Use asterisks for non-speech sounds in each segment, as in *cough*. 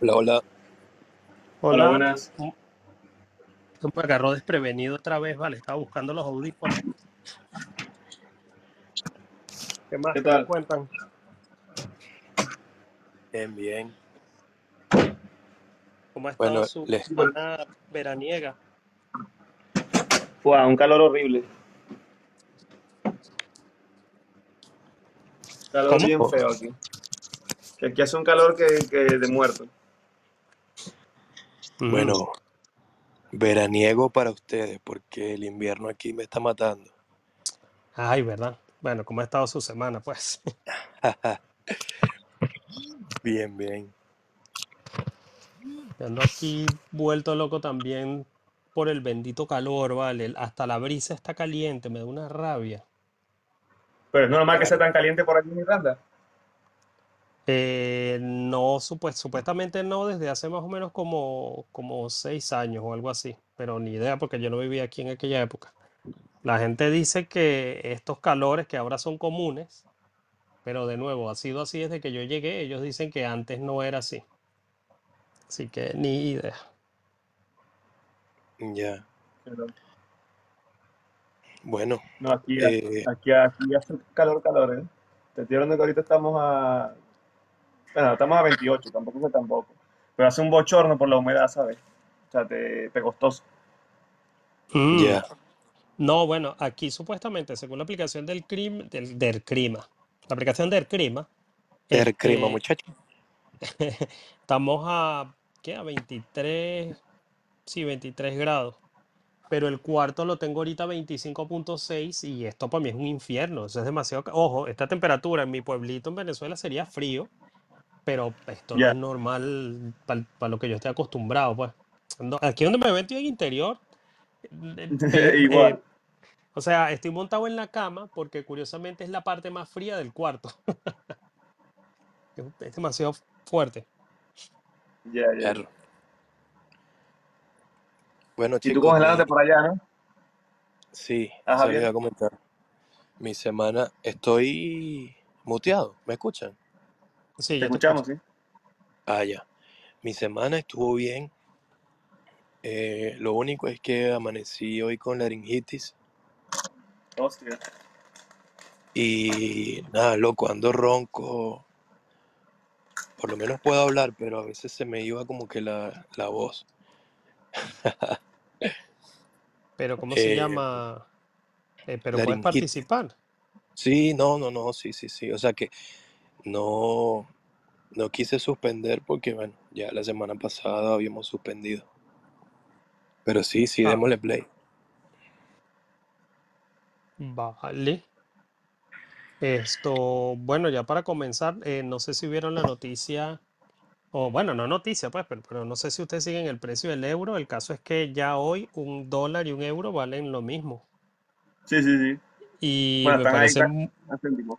Hola, hola. Hola, buenas. ¿cómo- cómo me agarró desprevenido otra vez, vale, estaba buscando los audífonos. ¿Qué más? ¿Qué ¿Qué me tal? cuentan? Bien, bien. ¿Cómo ha estado Bueno, su les, semana veraniega? Fue un calor horrible. Calor ¿Cómo? bien feo aquí. Que aquí hace un calor que, que de muerto. Mm, bueno, veraniego para ustedes, porque el invierno aquí me está matando. Ay, ¿verdad? Bueno, ¿cómo ha estado su semana, pues? *laughs* Bien, bien. Yo ando aquí vuelto loco también por el bendito calor, vale. Hasta la brisa está caliente, me da una rabia. Pero es normal que sea tan caliente por aquí en Irlanda. Eh, no, supues- supuestamente no, desde hace más o menos como, como seis años o algo así, pero ni idea porque yo no vivía aquí en aquella época. La gente dice que estos calores que ahora son comunes, pero de nuevo, ha sido así desde que yo llegué, ellos dicen que antes no era así, así que ni idea. Ya. Pero, Bueno, no, aquí, eh, aquí, aquí hace calor, calor, ¿eh? Te estoy hablando que ahorita estamos a... Bueno, estamos a 28, tampoco es tampoco. Pero hace un bochorno por la humedad, ¿sabes? O sea, te, pegostoso. Mm, ya. No, bueno, aquí supuestamente, según la aplicación del CRIM, del, del CRIMA, la aplicación del CRIMA, El clima, este, muchacho. *laughs* estamos a, ¿qué? A 23, sí, 23 grados. Pero el cuarto lo tengo ahorita a 25.6 y esto para mí es un infierno. Eso es demasiado. Ojo, esta temperatura en mi pueblito en Venezuela sería frío, pero esto no es normal para lo que yo estoy acostumbrado, pues. No, aquí donde me ven estoy en interior, eh, *laughs* pe- igual. eh, o sea, estoy montado en la cama porque curiosamente es la parte más fría del cuarto. *laughs* Es demasiado fuerte. Ya, ya. Bueno, Y tú chicos, mi, congelándote por allá, ¿no? sí, Ajá, iba bien. a comentar. Mi semana, estoy muteado, ¿me escuchan? Sí, Te escuchamos, ¿sí? Ah, ya. Mi semana estuvo bien. eh, lo único es que amanecí hoy con laringitis Hostia. y nada, loco, ando ronco. Por lo menos puedo hablar, pero a veces se me iba como que la, la voz. *laughs* Pero ¿cómo se Eh, llama? Eh, pero puedes laringitis. participar. Sí, no, no, no, sí, sí, sí. O sea que no, no quise suspender porque, bueno, ya la semana pasada habíamos suspendido. Pero sí, sí, Ah, démosle play. vale. Esto, bueno, ya para comenzar, eh, no sé si vieron la noticia, o bueno, no noticia, pues, pero, pero no sé si ustedes siguen el precio del euro. El caso es que ya hoy un dólar y un euro valen lo mismo. Sí, sí, sí. Y Bueno, me están ahí, parece, están mu- a céntimos.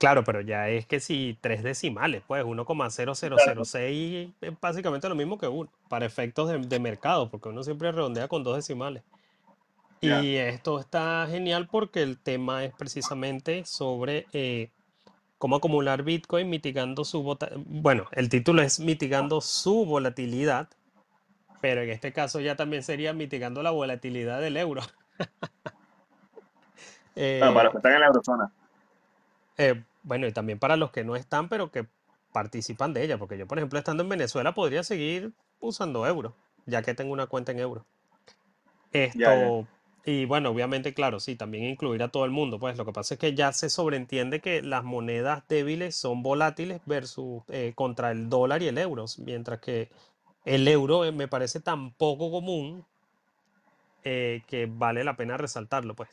Claro, pero ya es que si tres decimales, pues Claro. 1,0006 es básicamente lo mismo que uno, para efectos de, de mercado, porque uno siempre redondea con dos decimales. Y esto está genial porque el tema es precisamente sobre eh, cómo acumular Bitcoin mitigando su bueno, el título es mitigando su volatilidad, pero en este caso ya también sería mitigando la volatilidad del euro. *laughs* Bueno, para los Eh, que están en la eurozona. eh, bueno, y también para los que no están, pero que participan de ella, porque yo, por ejemplo, estando en Venezuela, podría seguir usando euro, ya que tengo una cuenta en euro. Ya, ya. Esto, y bueno, obviamente, claro, sí, también incluir a todo el mundo. Pues lo que pasa es que ya se sobreentiende que las monedas débiles son volátiles versus eh, contra el dólar y el euro, mientras que el euro eh, me parece tan poco común eh, que vale la pena resaltarlo, pues.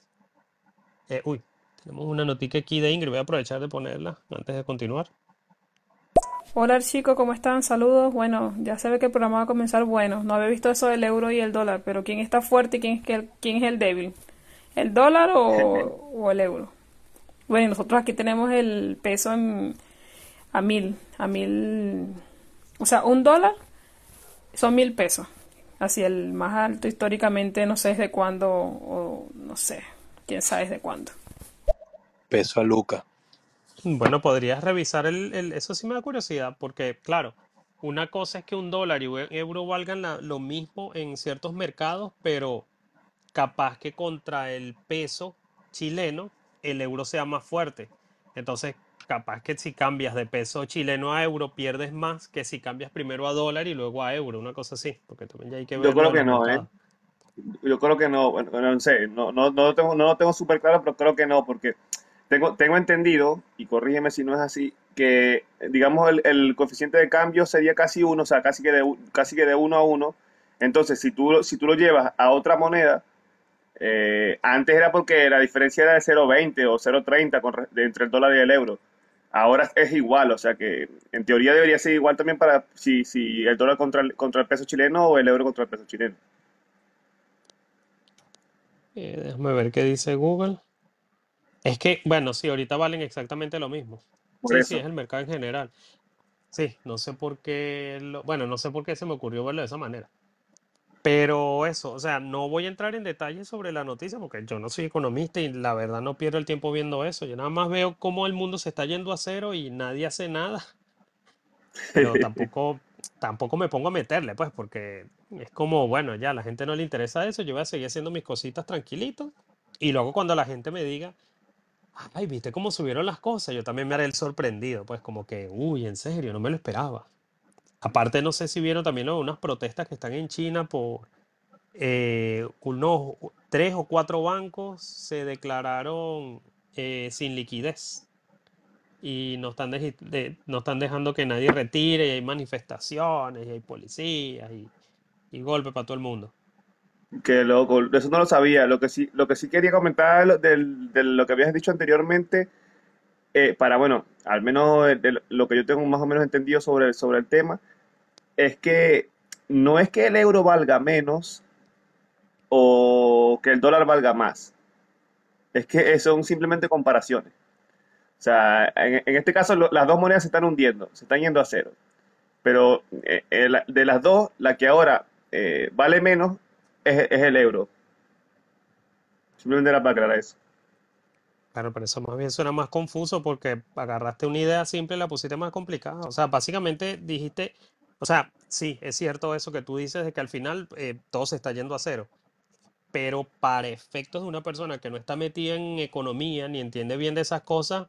Uy, tenemos una noticia aquí de Ingrid, voy a aprovechar de ponerla antes de continuar. Hola chicos, ¿cómo están? Saludos. Bueno, ya se ve que el programa va a comenzar bueno. No había visto eso del euro y el dólar, pero ¿quién está fuerte y quién es, que- quién es el débil? ¿El dólar o, *laughs* o el euro? Bueno, y nosotros aquí tenemos el peso en, a mil, a mil, o sea, un dólar son mil pesos. Así el más alto históricamente, no sé desde cuándo, o no sé, quién sabe desde cuándo. Peso a Luca. Bueno, podrías revisar el, el- eso sí me da curiosidad, porque claro, una cosa es que un dólar y un euro valgan la- lo mismo en ciertos mercados, pero capaz que contra el peso chileno el euro sea más fuerte. Entonces, capaz que si cambias de peso chileno a euro pierdes más que si cambias primero a dólar y luego a euro, una cosa así, porque también ya hay que Yo ver lo creo que no, ¿eh? Yo creo que no, bueno, no sé, no, no, no lo tengo, no lo tengo súper claro, pero creo que no, porque tengo, tengo entendido, y corrígeme si no es así, que digamos el, el coeficiente de cambio sería casi uno, o sea, casi que de, casi que de uno a uno. Entonces, si tú, si tú lo llevas a otra moneda, eh, antes era porque la diferencia era de 0,20 o 0,30 con re- de- entre el dólar y el euro. Ahora es igual, o sea que en teoría debería ser igual también para si, si el dólar contra el, contra el peso chileno o el euro contra el peso chileno. Eh, déjame ver qué dice Google. Es que, bueno, sí, ahorita valen exactamente lo mismo. Por Sí, sí, eso. es el mercado en general. Sí, no sé por qué, lo- bueno, no sé por qué se me ocurrió verlo de esa manera. Pero eso, o sea, no voy a entrar en detalles sobre la noticia porque yo no soy economista y la verdad no pierdo el tiempo viendo eso. Yo nada más veo cómo el mundo se está yendo a cero y nadie hace nada. Pero *laughs* tampoco, tampoco me pongo a meterle, pues, porque es como, bueno, ya a la gente no le interesa eso, yo voy a seguir haciendo mis cositas tranquilito. Y luego cuando la gente me diga, ay, ¿viste cómo subieron las cosas? Yo también me haré el sorprendido, pues, como que, uy, en serio, no me lo esperaba. Aparte, no sé si vieron también de unas protestas que están en China por eh, unos tres o cuatro bancos se declararon eh, sin liquidez y no están, deji- de- no están dejando que nadie retire y hay manifestaciones y hay policías y, y golpe para todo el mundo. Qué loco, eso no lo sabía. Lo que sí, lo que sí quería comentar de lo que habías dicho anteriormente, eh, para, bueno, al menos lo que yo tengo más o menos entendido sobre, sobre el tema, es que no es que el euro valga menos o que el dólar valga más. Es que son simplemente comparaciones. O sea, en, en este caso las dos monedas se están hundiendo, se están yendo a cero. Pero eh, eh, de las dos, la que ahora eh, vale menos es, el euro. Simplemente era para aclarar eso. Claro, pero eso más bien suena más confuso porque agarraste una idea simple y la pusiste más complicada. O sea, básicamente dijiste, o sea, sí, es cierto eso que tú dices de que al final eh, todo se está yendo a cero. pero para efectos de una persona que no está metida en economía ni entiende bien de esas cosas,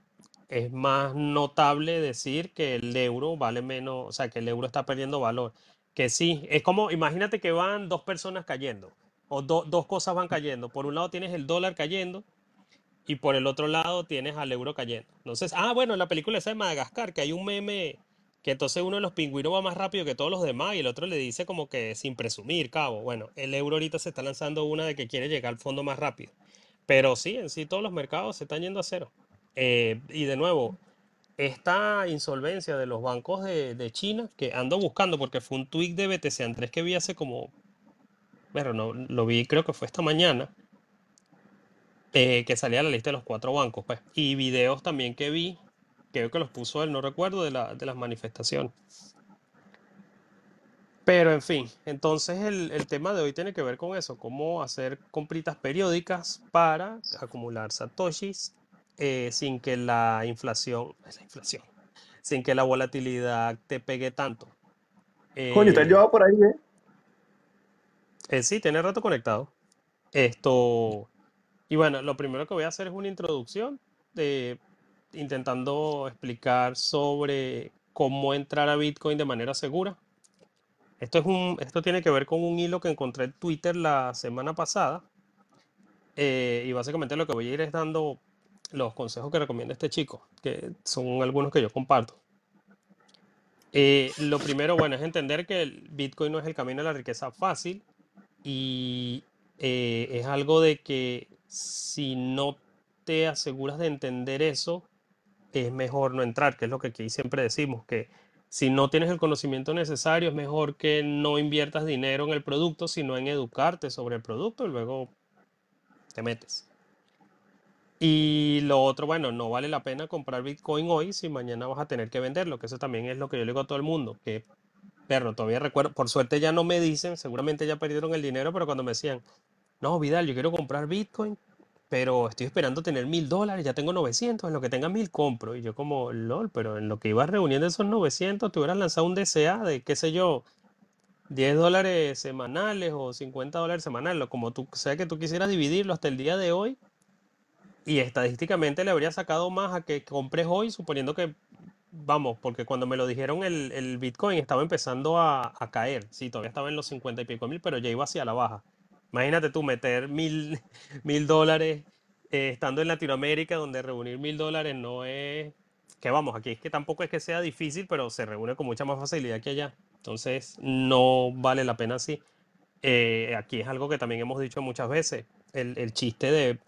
es más notable decir que el euro vale menos, o sea, que el euro está perdiendo valor. Que sí, es como, imagínate que van dos personas cayendo, o do- dos cosas van cayendo. Por un lado tienes el dólar cayendo y por el otro lado tienes al euro cayendo. Entonces, ah, bueno, en la película esa de Madagascar, que hay un meme que entonces uno de los pingüinos va más rápido que todos los demás y el otro le dice como que sin presumir, cabo. Bueno, el euro ahorita se está lanzando una de que quiere llegar al fondo más rápido. Pero sí, en sí todos los mercados se están yendo a cero. Eh, y de nuevo, esta insolvencia de los bancos de, China, que ando buscando porque fue un tweet de BTC Andrés que vi hace como, bueno, no, lo vi creo que fue esta mañana, eh, que salía la lista de los cuatro bancos, pues. Y videos también que vi, creo que los puso él, no recuerdo, de, la, de las manifestaciones. Pero en fin, entonces el, el tema de hoy tiene que ver con eso, cómo hacer compritas periódicas para acumular satoshis eh, sin que la inflación, la inflación, sin que la volatilidad te pegue tanto. Coño, te has Eh, llevado por ahí, ¿eh? eh, sí, tiene rato conectado. Esto, y bueno, lo primero que voy a hacer es una introducción de intentando explicar sobre cómo entrar a Bitcoin de manera segura. Esto es un, esto tiene que ver con un hilo que encontré en Twitter la semana pasada. eh, y básicamente lo que voy a ir es dando los consejos que recomienda este chico, que son algunos que yo comparto. Eh, lo primero, bueno, es entender que el Bitcoin no es el camino a la riqueza fácil y eh, es algo de que si no te aseguras de entender eso, es mejor no entrar, que es lo que aquí siempre decimos, que si no tienes el conocimiento necesario, es mejor que no inviertas dinero en el producto, sino en educarte sobre el producto y luego te metes. Y lo otro, bueno, no vale la pena comprar Bitcoin hoy si mañana vas a tener que venderlo, que eso también es lo que yo le digo a todo el mundo, que, perro, todavía recuerdo, por suerte ya no me dicen, seguramente ya perdieron el dinero, pero cuando me decían, no, Vidal, yo quiero comprar Bitcoin, pero estoy esperando tener mil dólares, ya tengo 900, en lo que tenga mil compro. Y yo como, lol, pero en lo que ibas reuniendo esos 900, te hubieras lanzado un DCA de, qué sé yo, 10 dólares semanales o 50 dólares semanales, como tú sea que tú quisieras dividirlo hasta el día de hoy, y estadísticamente le habría sacado más a que compres hoy, suponiendo que, vamos, porque cuando me lo dijeron el, el Bitcoin estaba empezando a, a caer, sí, todavía estaba en los 50 y pico mil, pero ya iba hacia la baja. Imagínate tú meter mil, *laughs* mil dólares eh, estando en Latinoamérica, donde reunir mil dólares no es, que vamos, aquí es que tampoco es que sea difícil, pero se reúne con mucha más facilidad que allá. Entonces, no vale la pena así. Eh, aquí es algo que también hemos dicho muchas veces, el, el chiste de,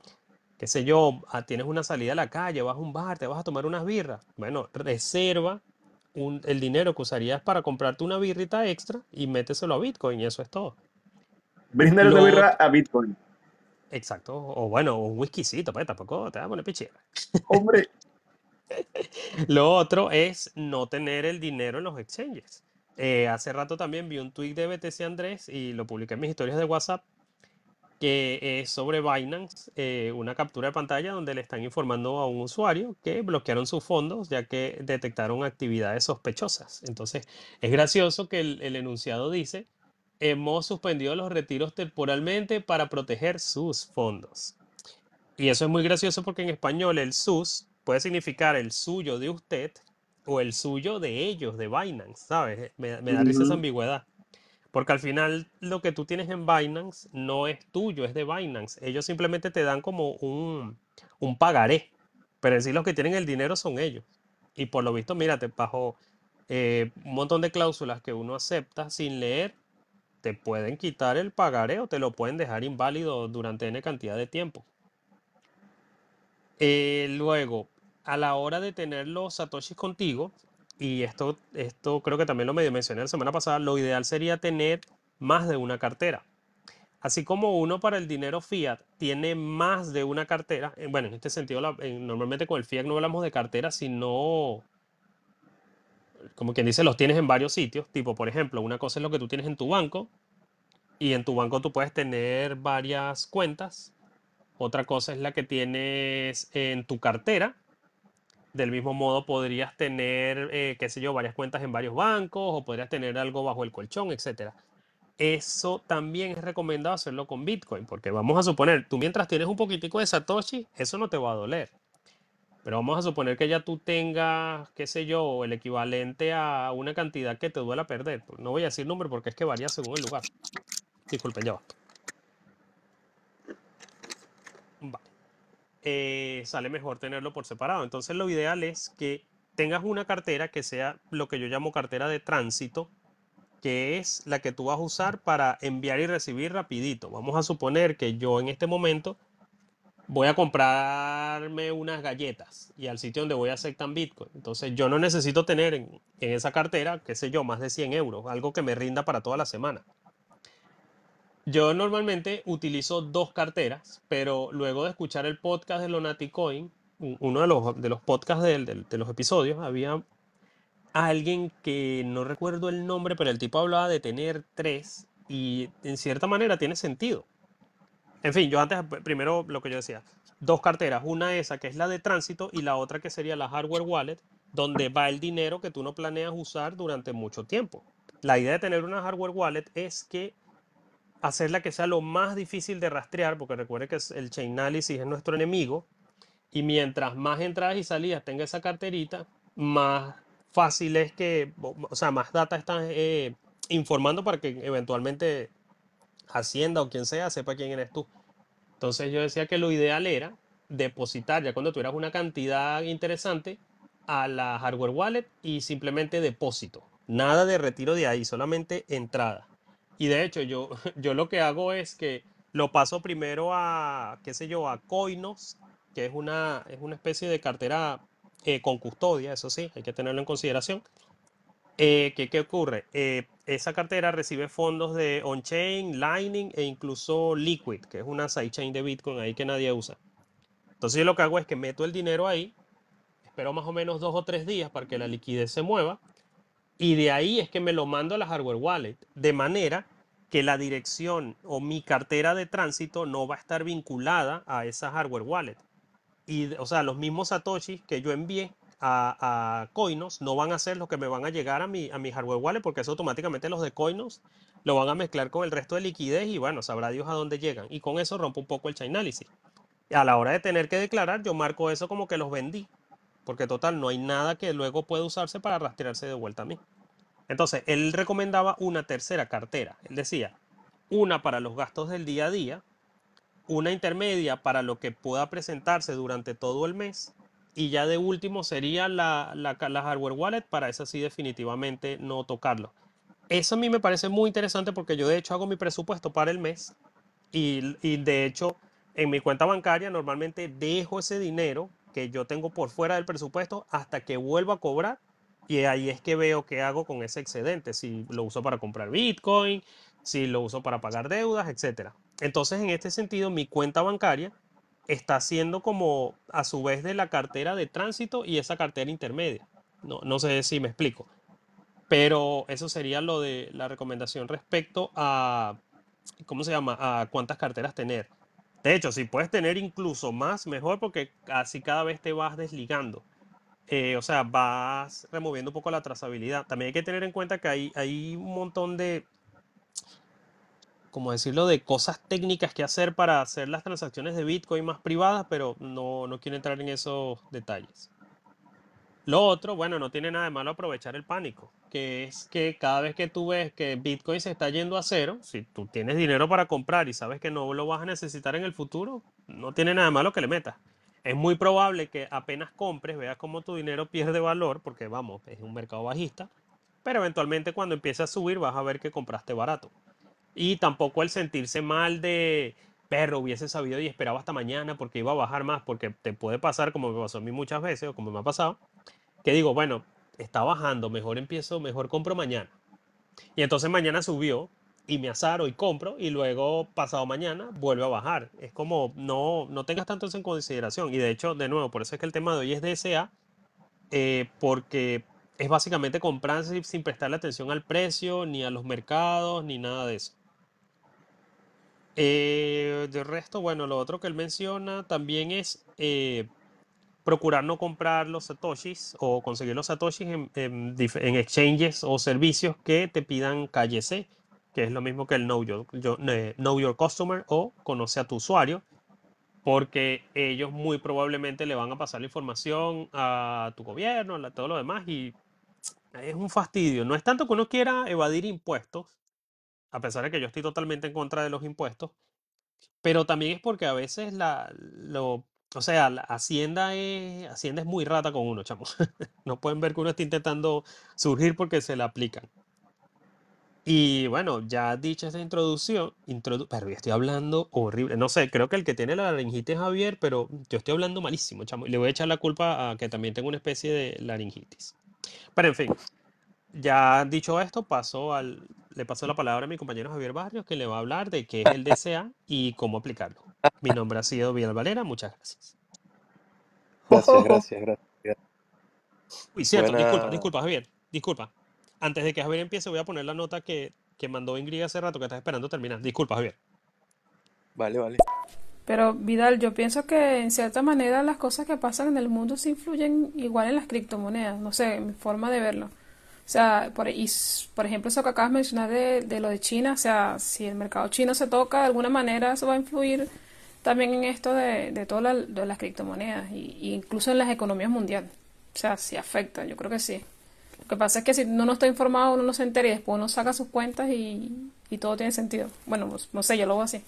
qué sé yo, ah, tienes una salida a la calle, vas a un bar, te vas a tomar unas birras. Bueno, reserva un- el dinero que usarías para comprarte una birrita extra y méteselo a Bitcoin y eso es todo. Bríndale una birra a Bitcoin. exacto, o bueno, un whiskycito, pues tampoco te va a poner pichera. Hombre, *laughs* Lo otro es no tener el dinero en los exchanges. Eh, hace rato también vi un tweet de BTC Andrés y lo publiqué en mis historias de WhatsApp que es sobre Binance, eh, una captura de pantalla donde le están informando a un usuario que bloquearon sus fondos ya que detectaron actividades sospechosas. Entonces, es gracioso que el, el enunciado dice, hemos suspendido los retiros temporalmente para proteger sus fondos. Y eso es muy gracioso porque en español el sus puede significar el suyo de usted o el suyo de ellos, de Binance, ¿sabes? Me, me da risa esa ambigüedad. Porque al final lo que tú tienes en Binance no es tuyo, es de Binance. Ellos simplemente te dan como un, un pagaré. Pero en sí los que tienen el dinero son ellos. Y por lo visto, mírate, bajo eh, un montón de cláusulas que uno acepta sin leer, te pueden quitar el pagaré o te lo pueden dejar inválido durante N cantidad de tiempo. Eh, luego, a la hora de tener los satoshis contigo, y esto, esto creo que también lo medio mencioné la semana pasada, lo ideal sería tener más de una cartera. Así como uno para el dinero fiat tiene más de una cartera, bueno, en este sentido, normalmente con el fiat no hablamos de cartera, sino, como quien dice, los tienes en varios sitios. Tipo, por ejemplo, una cosa es lo que tú tienes en tu banco, y en tu banco tú puedes tener varias cuentas. Otra cosa es la que tienes en tu cartera. Del mismo modo podrías tener, eh, qué sé yo, varias cuentas en varios bancos o podrías tener algo bajo el colchón, etcétera. Eso también es recomendado hacerlo con Bitcoin, porque vamos a suponer, tú mientras tienes un poquitico de Satoshi, eso no te va a doler. Pero vamos a suponer que ya tú tengas, qué sé yo, el equivalente a una cantidad que te duela perder. No voy a decir número porque es que varía según el lugar. Disculpen, ya va. Vale. Eh, sale mejor tenerlo por separado. Entonces lo ideal es que tengas una cartera que sea lo que yo llamo cartera de tránsito, que es la que tú vas a usar para enviar y recibir rapidito. Vamos a suponer que yo en este momento voy a comprarme unas galletas y al sitio donde voy a aceptar Bitcoin. Entonces yo no necesito tener en, en esa cartera, qué sé yo, más de 100 euros, algo que me rinda para toda la semana. Yo normalmente utilizo dos carteras, pero luego de escuchar el podcast de Lonaticoin, uno de los, de los podcasts del- de los episodios, había alguien que no recuerdo el nombre, pero el tipo hablaba de tener tres y en cierta manera tiene sentido. En fin, yo antes, primero lo que yo decía, dos carteras, una esa que es la de tránsito y la otra que sería la hardware wallet, donde va el dinero que tú no planeas usar durante mucho tiempo. La idea de tener una hardware wallet es que hacerla que sea lo más difícil de rastrear, porque recuerde que el Chainalysis es nuestro enemigo, y mientras más entradas y salidas tenga esa carterita, más fácil es que, o sea, más data estás eh, informando para que eventualmente Hacienda o quien sea sepa quién eres tú. Entonces yo decía que lo ideal era depositar ya cuando tuvieras una cantidad interesante a la hardware wallet y simplemente depósito. Nada de retiro de ahí, solamente entrada. Y de hecho yo, *laughs* yo lo que hago es que lo paso primero a, qué sé yo, a Coinos, que es una, es una especie de cartera eh, con custodia, eso sí, hay que tenerlo en consideración. Eh, ¿qué, qué ocurre? Eh, esa cartera recibe fondos de on-chain, Lightning e incluso Liquid, que es una sidechain de Bitcoin ahí que nadie usa. Entonces yo lo que hago es que meto el dinero ahí, espero más o menos dos o tres días para que la liquidez se mueva y de ahí es que me lo mando a la hardware wallet, de manera que la dirección o mi cartera de tránsito no va a estar vinculada a esa hardware wallet. Y, o sea, los mismos satoshis que yo envié a, a Coinos no van a ser los que me van a llegar a mi, a mi hardware wallet, porque eso automáticamente los de Coinos lo van a mezclar con el resto de liquidez y bueno, sabrá Dios a dónde llegan. Y con eso rompo un poco el Chainalysis. A la hora de tener que declarar, yo marco eso como que los vendí, porque total, no hay nada que luego pueda usarse para rastrearse de vuelta a mí. Entonces, él recomendaba una tercera cartera. Él decía, una para los gastos del día a día, una intermedia para lo que pueda presentarse durante todo el mes y ya de último sería la, la, hardware wallet para eso sí definitivamente no tocarlo. Eso a mí me parece muy interesante porque yo de hecho hago mi presupuesto para el mes y, y de hecho en mi cuenta bancaria normalmente dejo ese dinero que yo tengo por fuera del presupuesto hasta que vuelvo a cobrar y ahí es que veo qué hago con ese excedente, si lo uso para comprar Bitcoin, si lo uso para pagar deudas, etc. Entonces, en este sentido, mi cuenta bancaria está siendo como a su vez de la cartera de tránsito y esa cartera intermedia. No, no sé si me explico. Pero eso sería lo de la recomendación respecto a, ¿cómo se llama? A cuántas carteras tener. De hecho, si puedes tener incluso más, mejor porque así cada vez te vas desligando. Eh, o sea, vas removiendo un poco la trazabilidad. También hay que tener en cuenta que hay, un montón de, como decirlo, de cosas técnicas que hacer para hacer las transacciones de Bitcoin más privadas, pero no, no quiero entrar en esos detalles. Lo otro, bueno, no tiene nada de malo aprovechar el pánico, que es que cada vez que tú ves que Bitcoin se está yendo a cero, si tú tienes dinero para comprar y sabes que no lo vas a necesitar en el futuro, no tiene nada de malo que le metas. Es muy probable que apenas compres, veas cómo tu dinero pierde valor, porque vamos, es un mercado bajista, pero eventualmente cuando empiece a subir vas a ver que compraste barato. Y tampoco el sentirse mal de, perro, hubiese sabido y esperaba hasta mañana porque iba a bajar más, porque te puede pasar como me pasó a mí muchas veces o como me ha pasado, que digo, bueno, está bajando, mejor empiezo, mejor compro mañana. Y entonces mañana subió y me azaro y compro y luego pasado mañana vuelve a bajar. Es como no, no tengas tanto eso en consideración. Y de hecho, de nuevo, por eso es que el tema de hoy es DSA, eh, porque es básicamente comprar sin, sin prestarle atención al precio, ni a los mercados, ni nada de eso. Eh, de resto, bueno, lo otro que él menciona también es eh, procurar no comprar los satoshis o conseguir los satoshis en, en exchanges o servicios que te pidan KYC, que es lo mismo que el Know Your, yo- eh, know your Customer o conoce a tu usuario, porque ellos muy probablemente le van a pasar la información a tu gobierno, a todo lo demás, y es un fastidio. No es tanto que uno quiera evadir impuestos, a pesar de que yo estoy totalmente en contra de los impuestos, pero también es porque a veces la, lo, o sea, la Hacienda es, Hacienda es muy rata con uno, chamo. *laughs* No pueden ver que uno está intentando surgir porque se le aplican. Y bueno, ya dicha esa introducción, introdu- pero yo estoy hablando horrible. No sé, creo que el que tiene la laringitis es Javier, pero yo estoy hablando malísimo, chamo. Y le voy a echar la culpa a que también tengo una especie de laringitis. Pero en fin, ya dicho esto, paso al, le paso la palabra a mi compañero Javier Barrios, que le va a hablar de qué es el DCA y cómo aplicarlo. Mi nombre ha sido Vidal Valera, muchas gracias. Gracias, *laughs* gracias, gracias. Uy, cierto, disculpa, disculpa, Javier, disculpa. Antes de que Javier empiece, voy a poner la nota que, que mandó Ingrid hace rato, que estás esperando terminar. Disculpa, Javier. Vale, vale. Pero Vidal, yo pienso que en cierta manera las cosas que pasan en el mundo se influyen igual en las criptomonedas, no sé, mi forma de verlo. O sea, por, y, por ejemplo, eso que acabas de mencionar de, de lo de China, o sea, si el mercado chino se toca de alguna manera, eso va a influir también en esto de, de todas las criptomonedas, y, incluso en las economías mundiales. O sea, sí afecta, yo creo que sí. Lo que pasa es que si uno no está informado, uno no se entera y después uno saca sus cuentas y, y todo tiene sentido. Bueno, pues, no sé, yo lo veo así.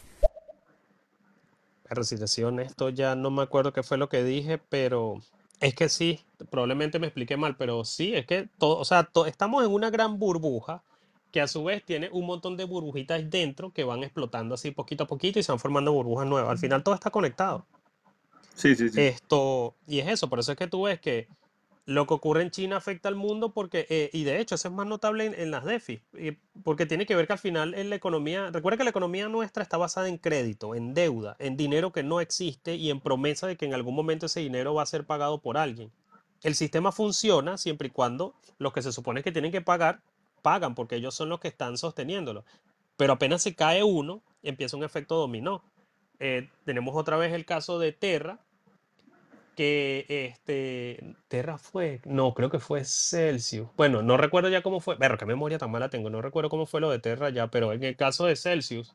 Pero si te ya no me acuerdo qué fue lo que dije, pero es que sí, probablemente me expliqué mal, pero sí, es que todo, o sea, to- estamos en una gran burbuja que a su vez tiene un montón de burbujitas dentro que van explotando así poquito a poquito y se van formando burbujas nuevas. Al final todo está conectado. Sí, sí, sí. Esto, y es eso, por eso es que tú ves que lo que ocurre en China afecta al mundo porque, eh, y de hecho eso es más notable en, las DeFi, porque tiene que ver que al final en la economía, recuerda que la economía nuestra está basada en crédito, en deuda, en dinero que no existe y en promesa de que en algún momento ese dinero va a ser pagado por alguien. El sistema funciona siempre y cuando los que se supone que tienen que pagar, pagan, porque ellos son los que están sosteniéndolo. pero apenas se cae uno, empieza un efecto dominó. Eh, tenemos otra vez el caso de Terra, que este, Terra fue, no, creo que fue Celsius. Bueno, no recuerdo ya cómo fue, pero qué memoria tan mala tengo, no recuerdo cómo fue lo de Terra ya, pero en el caso de Celsius,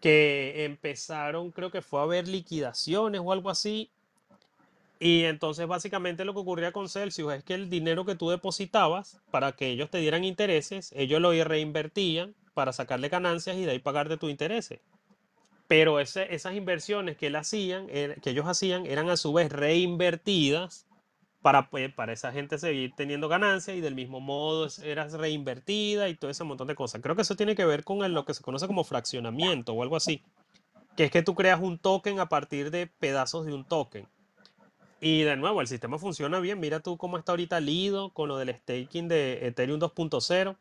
que empezaron, creo que fue a haber liquidaciones o algo así, y entonces básicamente lo que ocurría con Celsius es que el dinero que tú depositabas para que ellos te dieran intereses, ellos lo reinvertían para sacarle ganancias y de ahí pagarte tus intereses. Pero ese- esas inversiones que, él hacían, que ellos hacían eran a su vez reinvertidas para, pues, para esa gente seguir teniendo ganancias y del mismo modo es- era reinvertida y todo ese montón de cosas. Creo que eso tiene que ver con lo que se conoce como fraccionamiento o algo así, que es que tú creas un token a partir de pedazos de un token. Y de nuevo, el sistema funciona bien. Mira tú cómo está ahorita Lido con lo del staking de Ethereum 2.0.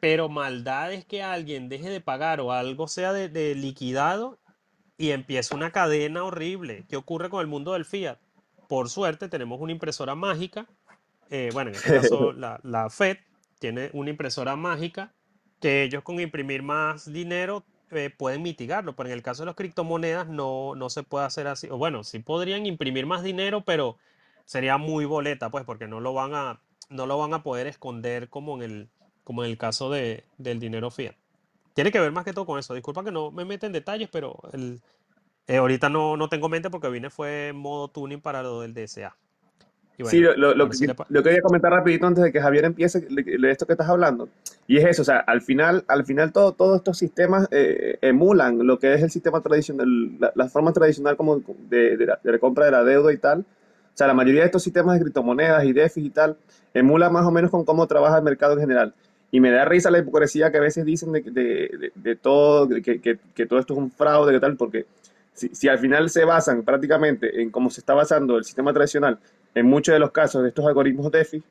Pero maldad es que alguien deje de pagar o algo sea de, de liquidado y empieza una cadena horrible. ¿Qué ocurre con el mundo del fiat? Por suerte tenemos una impresora mágica. eh, bueno, en este caso *laughs* la, la Fed tiene una impresora mágica que ellos con imprimir más dinero eh, pueden mitigarlo. Pero en el caso de las criptomonedas no, no se puede hacer así. O bueno, sí podrían imprimir más dinero, pero sería muy boleta, pues, porque no lo van a, no lo van a poder esconder como en el, como en el caso de, del dinero fiat. Tiene que ver más que todo con eso. Disculpa que no me mete en detalles, pero el, eh, ahorita no, no tengo mente porque vine fue modo tuning para lo del DSA. Y Sí, bueno, lo, lo, lo si pa- lo quería comentar rapidito antes de que Javier empiece de, de esto que estás hablando. Y es eso, o sea, al final, al final todo, todos estos sistemas eh, emulan lo que es el sistema tradicional, la, la forma tradicional como de, de la, de la compra de la deuda y tal. O sea, la mayoría de estos sistemas de criptomonedas y DeFi y tal emula más o menos con cómo trabaja el mercado en general. Y me da risa la hipocresía que a veces dicen de, de, de, de todo, que, que, que todo esto es un fraude, que tal, porque si, si al final se basan prácticamente en cómo se está basando el sistema tradicional en muchos de los casos de estos algoritmos DeFi,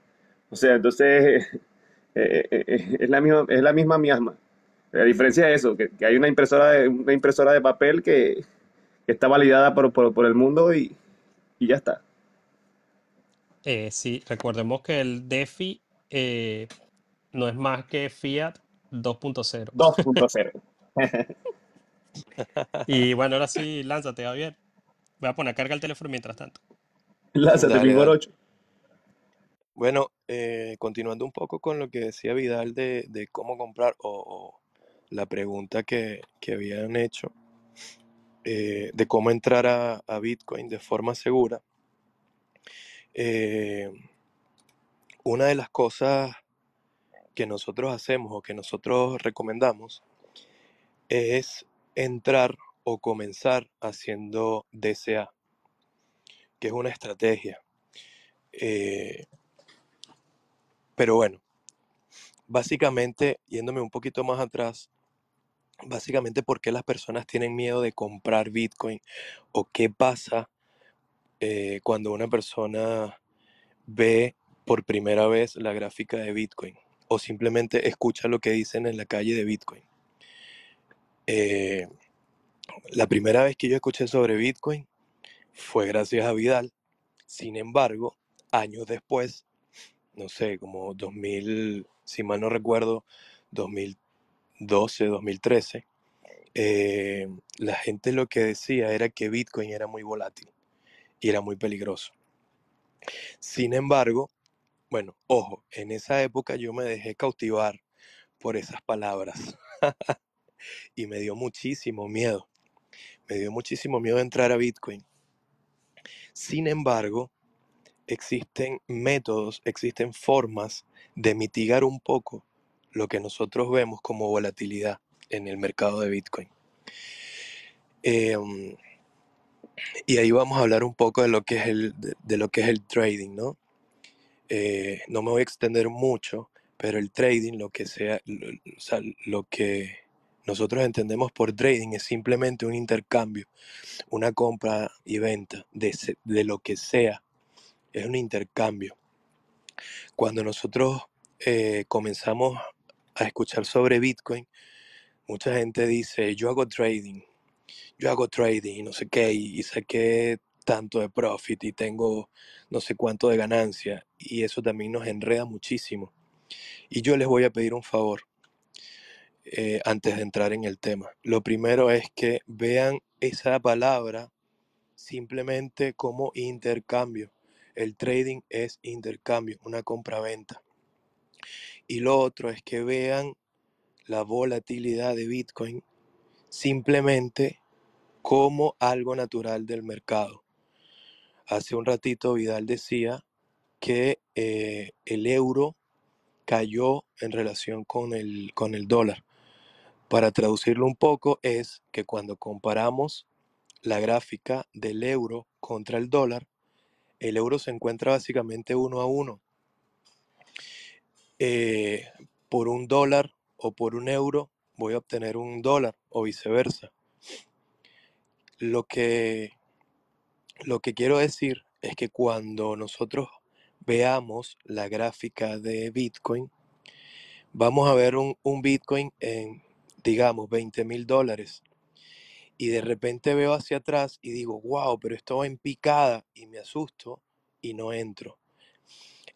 o sea, entonces *laughs* eh, eh, eh, es, la misma, es la misma miasma. La diferencia es eso, que, que hay una impresora de, una impresora de papel que, que está validada por, por, por el mundo y, y ya está. eh, sí, recordemos que el DeFi eh, no es más que Fiat 2.0. 2.0. *laughs* Y bueno, ahora sí, lánzate, Javier. Voy a poner a carga el teléfono mientras tanto. Lánzate, dale. 8. Bueno, eh, continuando un poco con lo que decía Vidal de, de cómo comprar o, o la pregunta que, que habían hecho eh, de cómo entrar a, a Bitcoin de forma segura. eh, una de las cosas que nosotros hacemos o que nosotros recomendamos es entrar o comenzar haciendo DCA, que es una estrategia. Eh, pero bueno, básicamente, yéndome un poquito más atrás, básicamente por qué las personas tienen miedo de comprar Bitcoin o qué pasa eh, cuando una persona ve por primera vez la gráfica de Bitcoin o simplemente escucha lo que dicen en la calle de Bitcoin. Eh, la primera vez que yo escuché sobre Bitcoin fue gracias a Vidal. Sin embargo, años después, no sé, como 2000, si mal no recuerdo, 2012, 2013, eh, la gente lo que decía era que Bitcoin era muy volátil y era muy peligroso. Sin embargo, bueno, ojo, en esa época yo me dejé cautivar por esas palabras *laughs* y me dio muchísimo miedo. Me dio muchísimo miedo entrar a Bitcoin. Sin embargo, existen métodos, existen formas de mitigar un poco lo que nosotros vemos como volatilidad en el mercado de Bitcoin. Em, y ahí vamos a hablar un poco de lo que es el, de, de lo que es el trading, ¿no? Eh, no me voy a extender mucho, pero el trading, lo que sea, lo, o sea, lo que nosotros entendemos por trading es simplemente un intercambio, una compra y venta de, de lo que sea, es un intercambio. Cuando nosotros eh, comenzamos a escuchar sobre Bitcoin, mucha gente dice, yo hago trading, yo hago trading no sé qué, y saqué tanto de profit y tengo no sé cuánto de ganancia, y eso también nos enreda muchísimo. Y yo les voy a pedir un favor. eh, antes de entrar en el tema. Lo primero es que vean esa palabra simplemente como intercambio. El trading es intercambio, una compra-venta. Y lo otro es que vean la volatilidad de Bitcoin simplemente como algo natural del mercado. Hace un ratito Vidal decía que eh, el euro cayó en relación con el, con el dólar. Para traducirlo un poco es que cuando comparamos la gráfica del euro contra el dólar, el euro se encuentra básicamente uno a uno. Eh, por un dólar o por un euro voy a obtener un dólar o viceversa. Lo que, lo que quiero decir es que cuando nosotros veamos la gráfica de Bitcoin, vamos a ver un, un Bitcoin en, digamos, 20 mil dólares. Y de repente veo hacia atrás y digo, wow, pero esto va en picada y me asusto y no entro.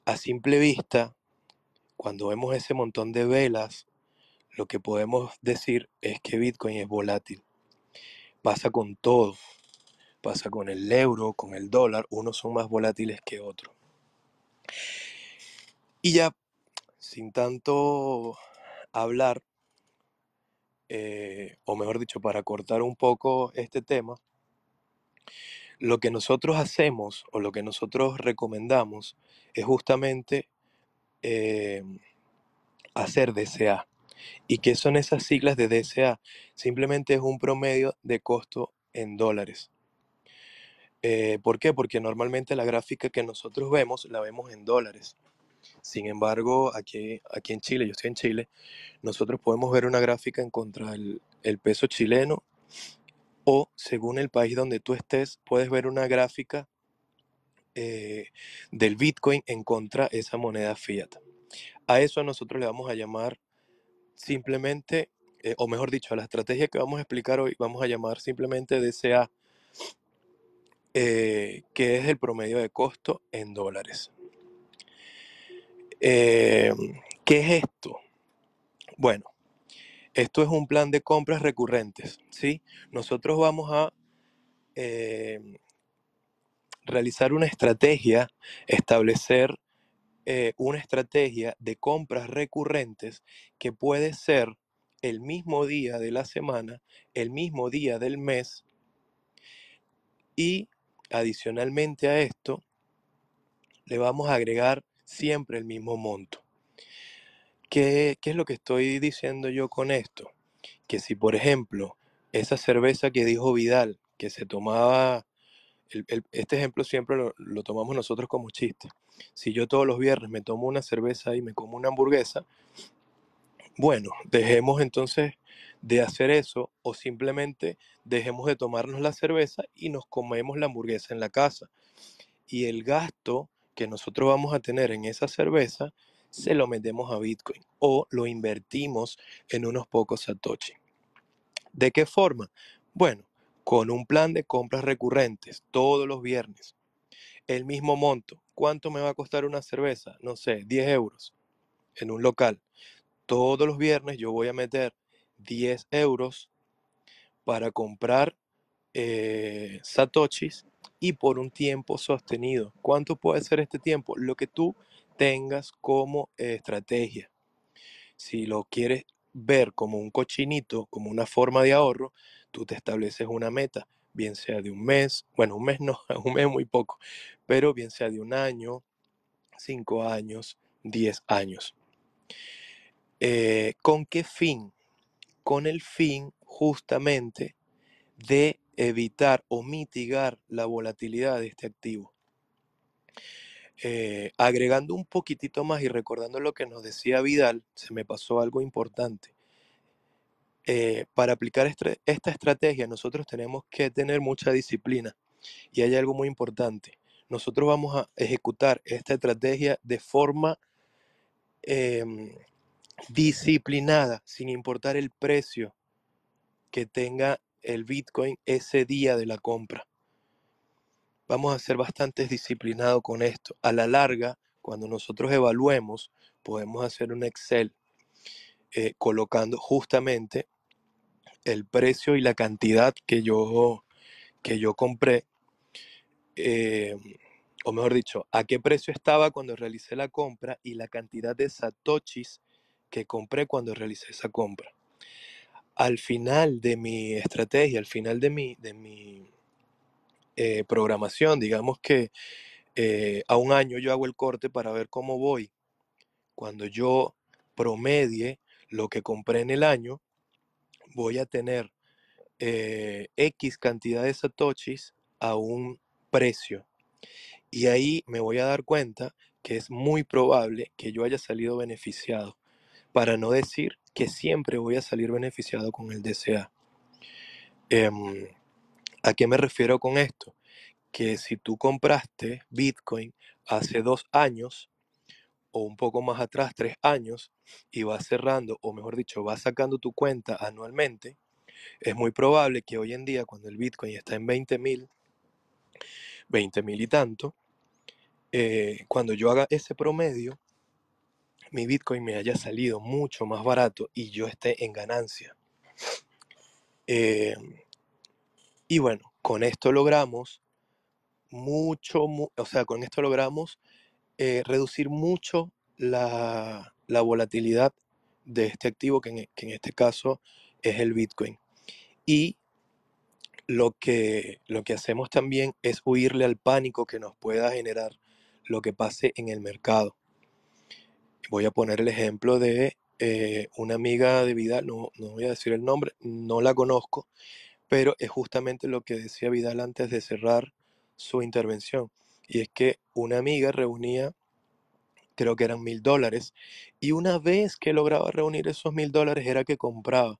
A simple vista, cuando vemos ese montón de velas, lo que podemos decir es que Bitcoin es volátil. Pasa con todo. Pasa con el euro, con el dólar. Unos son más volátiles que otros. Y ya, sin tanto hablar, eh, o mejor dicho, para cortar un poco este tema, lo que nosotros hacemos o lo que nosotros recomendamos es justamente eh, hacer DCA. ¿Y qué son esas siglas de DCA? Simplemente es un promedio de costo en dólares. Eh, ¿Por qué? Porque normalmente la gráfica que nosotros vemos la vemos en dólares. Sin embargo, aquí, aquí en Chile, yo estoy en Chile, nosotros podemos ver una gráfica en contra del el peso chileno o según el país donde tú estés, puedes ver una gráfica eh, del Bitcoin en contra esa moneda fiat. A eso nosotros le vamos a llamar simplemente, eh, o mejor dicho, a la estrategia que vamos a explicar hoy, vamos a llamar simplemente DCA, eh, que es el promedio de costo en dólares. Eh, ¿Qué es esto? Bueno, esto es un plan de compras recurrentes, ¿sí? Nosotros vamos a realizar una estrategia, establecer eh, una estrategia de compras recurrentes que puede ser el mismo día de la semana, el mismo día del mes y adicionalmente a esto le vamos a agregar siempre el mismo monto. ¿Qué, ¿Qué, es lo que estoy diciendo yo con esto? Que si por ejemplo esa cerveza que dijo Vidal, que se tomaba este ejemplo siempre lo, tomamos nosotros como chiste. Si yo todos los viernes me tomo una cerveza y me como una hamburguesa, bueno, dejemos entonces de hacer eso o simplemente dejemos de tomarnos la cerveza y nos comemos la hamburguesa en la casa. Y el gasto que nosotros vamos a tener en esa cerveza se lo metemos a Bitcoin o lo invertimos en unos pocos Satoshi. ¿De qué forma? Bueno, con un plan de compras recurrentes todos los viernes. El mismo monto. ¿Cuánto me va a costar una cerveza? No sé, 10 euros en un local. Todos los viernes yo voy a meter 10 euros para comprar eh, satoshis y por un tiempo sostenido. ¿Cuánto puede ser este tiempo? Lo que tú tengas como estrategia. Si lo quieres ver como un cochinito, como una forma de ahorro, tú te estableces una meta, bien sea de un mes, bueno, un mes no, *laughs* un mes muy poco, pero bien sea de un año, cinco años, diez años. Eh, ¿Con qué fin? Con el fin justamente de evitar o mitigar la volatilidad de este activo. Eh, agregando un poquitito más y recordando lo que nos decía Vidal, se me pasó algo importante. Eh, para aplicar esta estrategia nosotros tenemos que tener mucha disciplina y hay algo muy importante. Nosotros vamos a ejecutar esta estrategia de forma em, disciplinada, sin importar el precio que tenga el Bitcoin ese día de la compra. Vamos a ser bastante disciplinados con esto. A la larga, cuando nosotros evaluemos, podemos hacer un Excel eh, colocando justamente el precio y la cantidad que yo, que yo compré, eh, o mejor dicho, a qué precio estaba cuando realicé la compra y la cantidad de satoshis que compré cuando realicé esa compra. Al final de mi estrategia, al final de mi, de mi eh, programación, digamos que eh, a un año yo hago el corte para ver cómo voy. Cuando yo promedie lo que compré en el año, voy a tener eh, X cantidad de satoshis a un precio. Y ahí me voy a dar cuenta que es muy probable que yo haya salido beneficiado, para no decir que siempre voy a salir beneficiado con el DCA. Em, ¿A qué me refiero con esto? Que si tú compraste Bitcoin hace dos años, o un poco más atrás, tres años, y vas cerrando, o mejor dicho, vas sacando tu cuenta anualmente, es muy probable que hoy en día, cuando el Bitcoin está en 20 mil, 20 mil y tanto, eh, cuando yo haga ese promedio, mi Bitcoin me haya salido mucho más barato y yo esté en ganancia. Eh, y bueno, con esto logramos mucho, o sea, con esto logramos eh, reducir mucho la, la, volatilidad de este activo, que en, que en, este caso es el Bitcoin. Y lo que, lo que hacemos también es huirle al pánico que nos pueda generar lo que pase en el mercado. Voy a poner el ejemplo de eh, una amiga de Vidal, no, no voy a decir el nombre, no la conozco, pero es justamente lo que decía Vidal antes de cerrar su intervención. Y es que una amiga reunía, creo que eran mil dólares, y una vez que lograba reunir esos mil dólares era que compraba.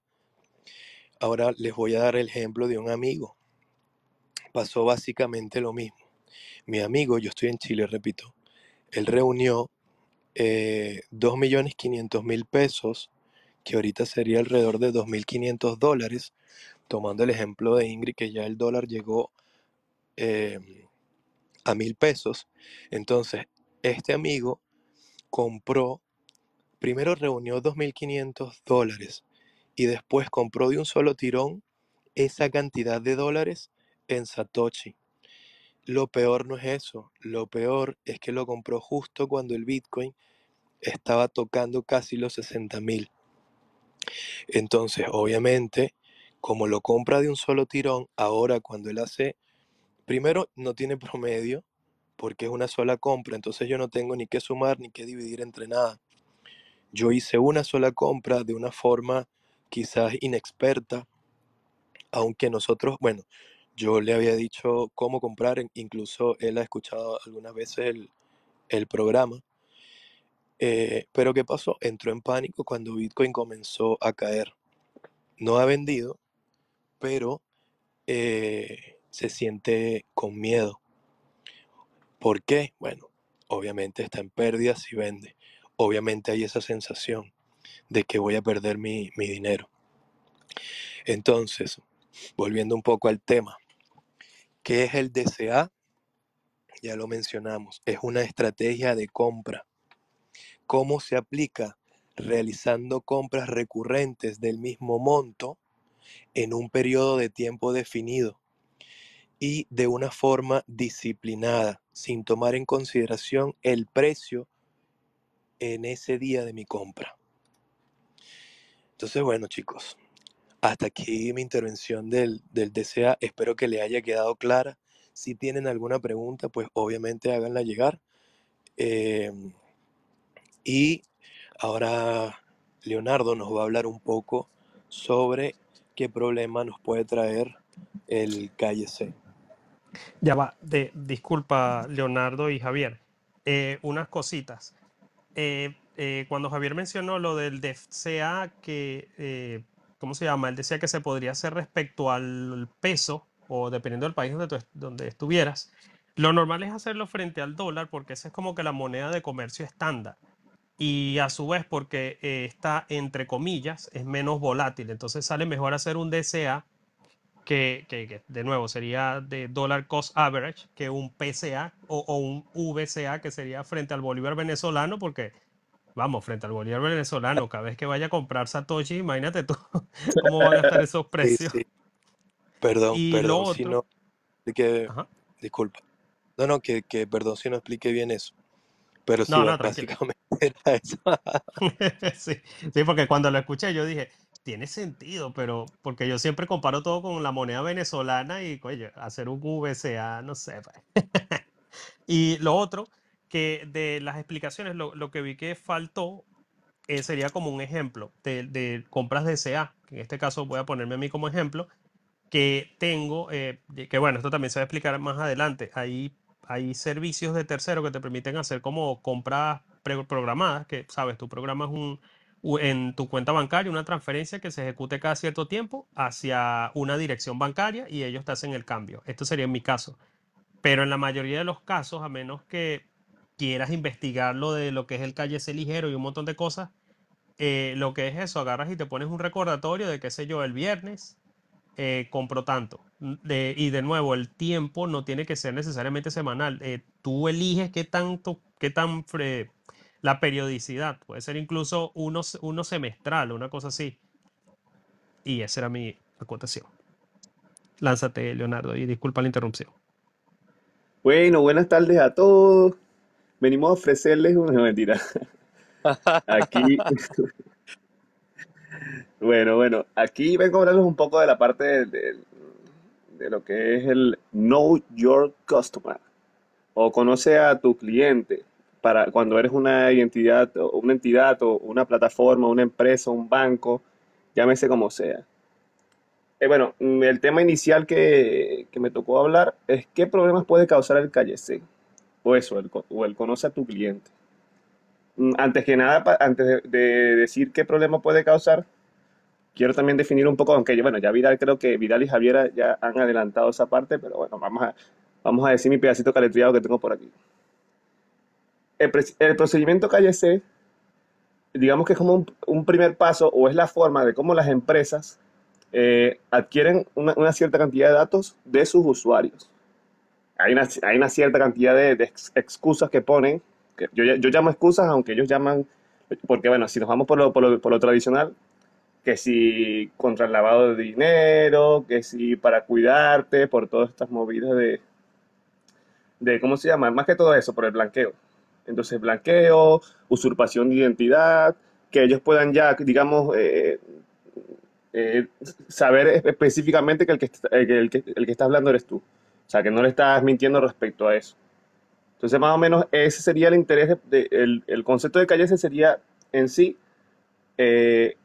Ahora les voy a dar el ejemplo de un amigo. Pasó básicamente lo mismo. Mi amigo, yo estoy en Chile, repito, él reunió eh, 2.500.000 pesos, que ahorita sería alrededor de 2.500 dólares, tomando el ejemplo de Ingrid, que ya el dólar llegó eh, a mil pesos. Entonces, este amigo compró, primero reunió 2.500 dólares y después compró de un solo tirón esa cantidad de dólares en Satoshi. Lo peor no es eso, lo peor es que lo compró justo cuando el Bitcoin estaba tocando casi los 60 mil. Entonces, obviamente, como lo compra de un solo tirón, ahora cuando él hace, primero no tiene promedio, porque es una sola compra, entonces yo no tengo ni que sumar ni que dividir entre nada. Yo hice una sola compra de una forma quizás inexperta, aunque nosotros, bueno, yo le había dicho cómo comprar, incluso él ha escuchado algunas veces el, el programa. Eh, pero ¿qué pasó? Entró en pánico cuando Bitcoin comenzó a caer. No ha vendido, pero eh, se siente con miedo. ¿Por qué? Bueno, obviamente está en pérdida si vende. Obviamente hay esa sensación de que voy a perder mi, mi dinero. Entonces, volviendo un poco al tema, ¿qué es el DCA? Ya lo mencionamos, es una estrategia de compra. ¿Cómo se aplica? Realizando compras recurrentes del mismo monto en un periodo de tiempo definido y de una forma disciplinada, sin tomar en consideración el precio en ese día de mi compra. Entonces, bueno chicos, hasta aquí mi intervención del, del DCA. Espero que le haya quedado clara. Si tienen alguna pregunta, pues obviamente háganla llegar. Eh, y ahora Leonardo nos va a hablar un poco sobre qué problema nos puede traer el calle C. Ya va, disculpa Leonardo y Javier. Eh, unas cositas. Eh, eh, cuando Javier mencionó lo del DCA, que, ¿cómo se llama? Él decía que se podría hacer respecto al peso o dependiendo del país donde, donde estuvieras. Lo normal es hacerlo frente al dólar porque esa es como que la moneda de comercio estándar. Y a su vez porque eh, está entre comillas, es menos volátil. Entonces sale mejor hacer un DCA que, que, que, de nuevo sería de Dollar Cost Average que un PCA o, o, un VCA que sería frente al bolívar venezolano porque vamos, frente al bolívar venezolano, cada vez que vaya a comprar Satoshi, imagínate tú *laughs* cómo van a estar esos *laughs* Sí, precios. sí. Perdón, Y perdón si no disculpa. No, no, que, que perdón si no expliqué bien eso. Pero sí, No, no, básicamente era eso. *laughs* Sí, sí, porque cuando lo escuché yo dije, tiene sentido, pero porque yo siempre comparo todo con la moneda venezolana y, oye, hacer un VCA, no sé. pues. *laughs* Y lo otro, que de las explicaciones, lo, lo que vi que faltó eh, sería como un ejemplo de, de compras de CA, que en este caso voy a ponerme a mí como ejemplo, que tengo, eh, que bueno, esto también se va a explicar más adelante. Hay, hay servicios de tercero que te permiten hacer como compras programadas, que sabes, tú programas un, en tu cuenta bancaria una transferencia que se ejecute cada cierto tiempo hacia una dirección bancaria y ellos te hacen el cambio. Esto sería en mi caso. Pero en la mayoría de los casos, a menos que quieras investigar lo de lo que es el calle C ligero y un montón de cosas, eh, lo que es eso, agarras y te pones un recordatorio de, qué sé yo, el viernes eh, compro tanto. De- y de nuevo, el tiempo no tiene que ser necesariamente semanal. eh, tú eliges qué tanto, qué tan fre- la periodicidad. Puede ser incluso uno, uno semestral, una cosa así. Y esa era mi acotación. Lánzate, Leonardo, y disculpa la interrupción. Bueno, buenas tardes a todos. Venimos a ofrecerles una *laughs* mentira. Aquí, *laughs* bueno, bueno, aquí vengo a hablarles un poco de la parte de, de- de lo que es el Know Your Customer o conoce a tu cliente para cuando eres una identidad una entidad o una plataforma, una empresa, un banco, llámese como sea. Eh, bueno, mm, el tema inicial que, que me tocó hablar es qué problemas puede causar el calle C o eso, el, o el conoce a tu cliente. Mm, Antes que nada, antes de, de decir qué problema puede causar, quiero también definir un poco, aunque bueno, ya Vidal, creo que Vidal y Javiera ya han adelantado esa parte, pero bueno, vamos a, vamos a decir mi pedacito caletreado que tengo por aquí. El, procedimiento calle C, digamos que es como un, primer paso o es la forma de cómo las empresas eh, adquieren una, cierta cantidad de datos de sus usuarios. Hay una, cierta cantidad de, de ex- excusas que ponen, que yo, yo llamo excusas, aunque ellos llaman, porque bueno, si nos vamos por lo, por lo, por lo tradicional, que si contra el lavado de dinero, que si para cuidarte, por todas estas movidas de, de, ¿cómo se llama? Más que todo eso, por el blanqueo. Entonces, blanqueo, usurpación de identidad, que ellos puedan ya, digamos, eh, eh, saber específicamente que el el, que, el que- el que está hablando eres tú. O sea, que no le estás mintiendo respecto a eso. Entonces, más o menos, ese sería el interés, de, el, el concepto de calle ese sería en sí, eh,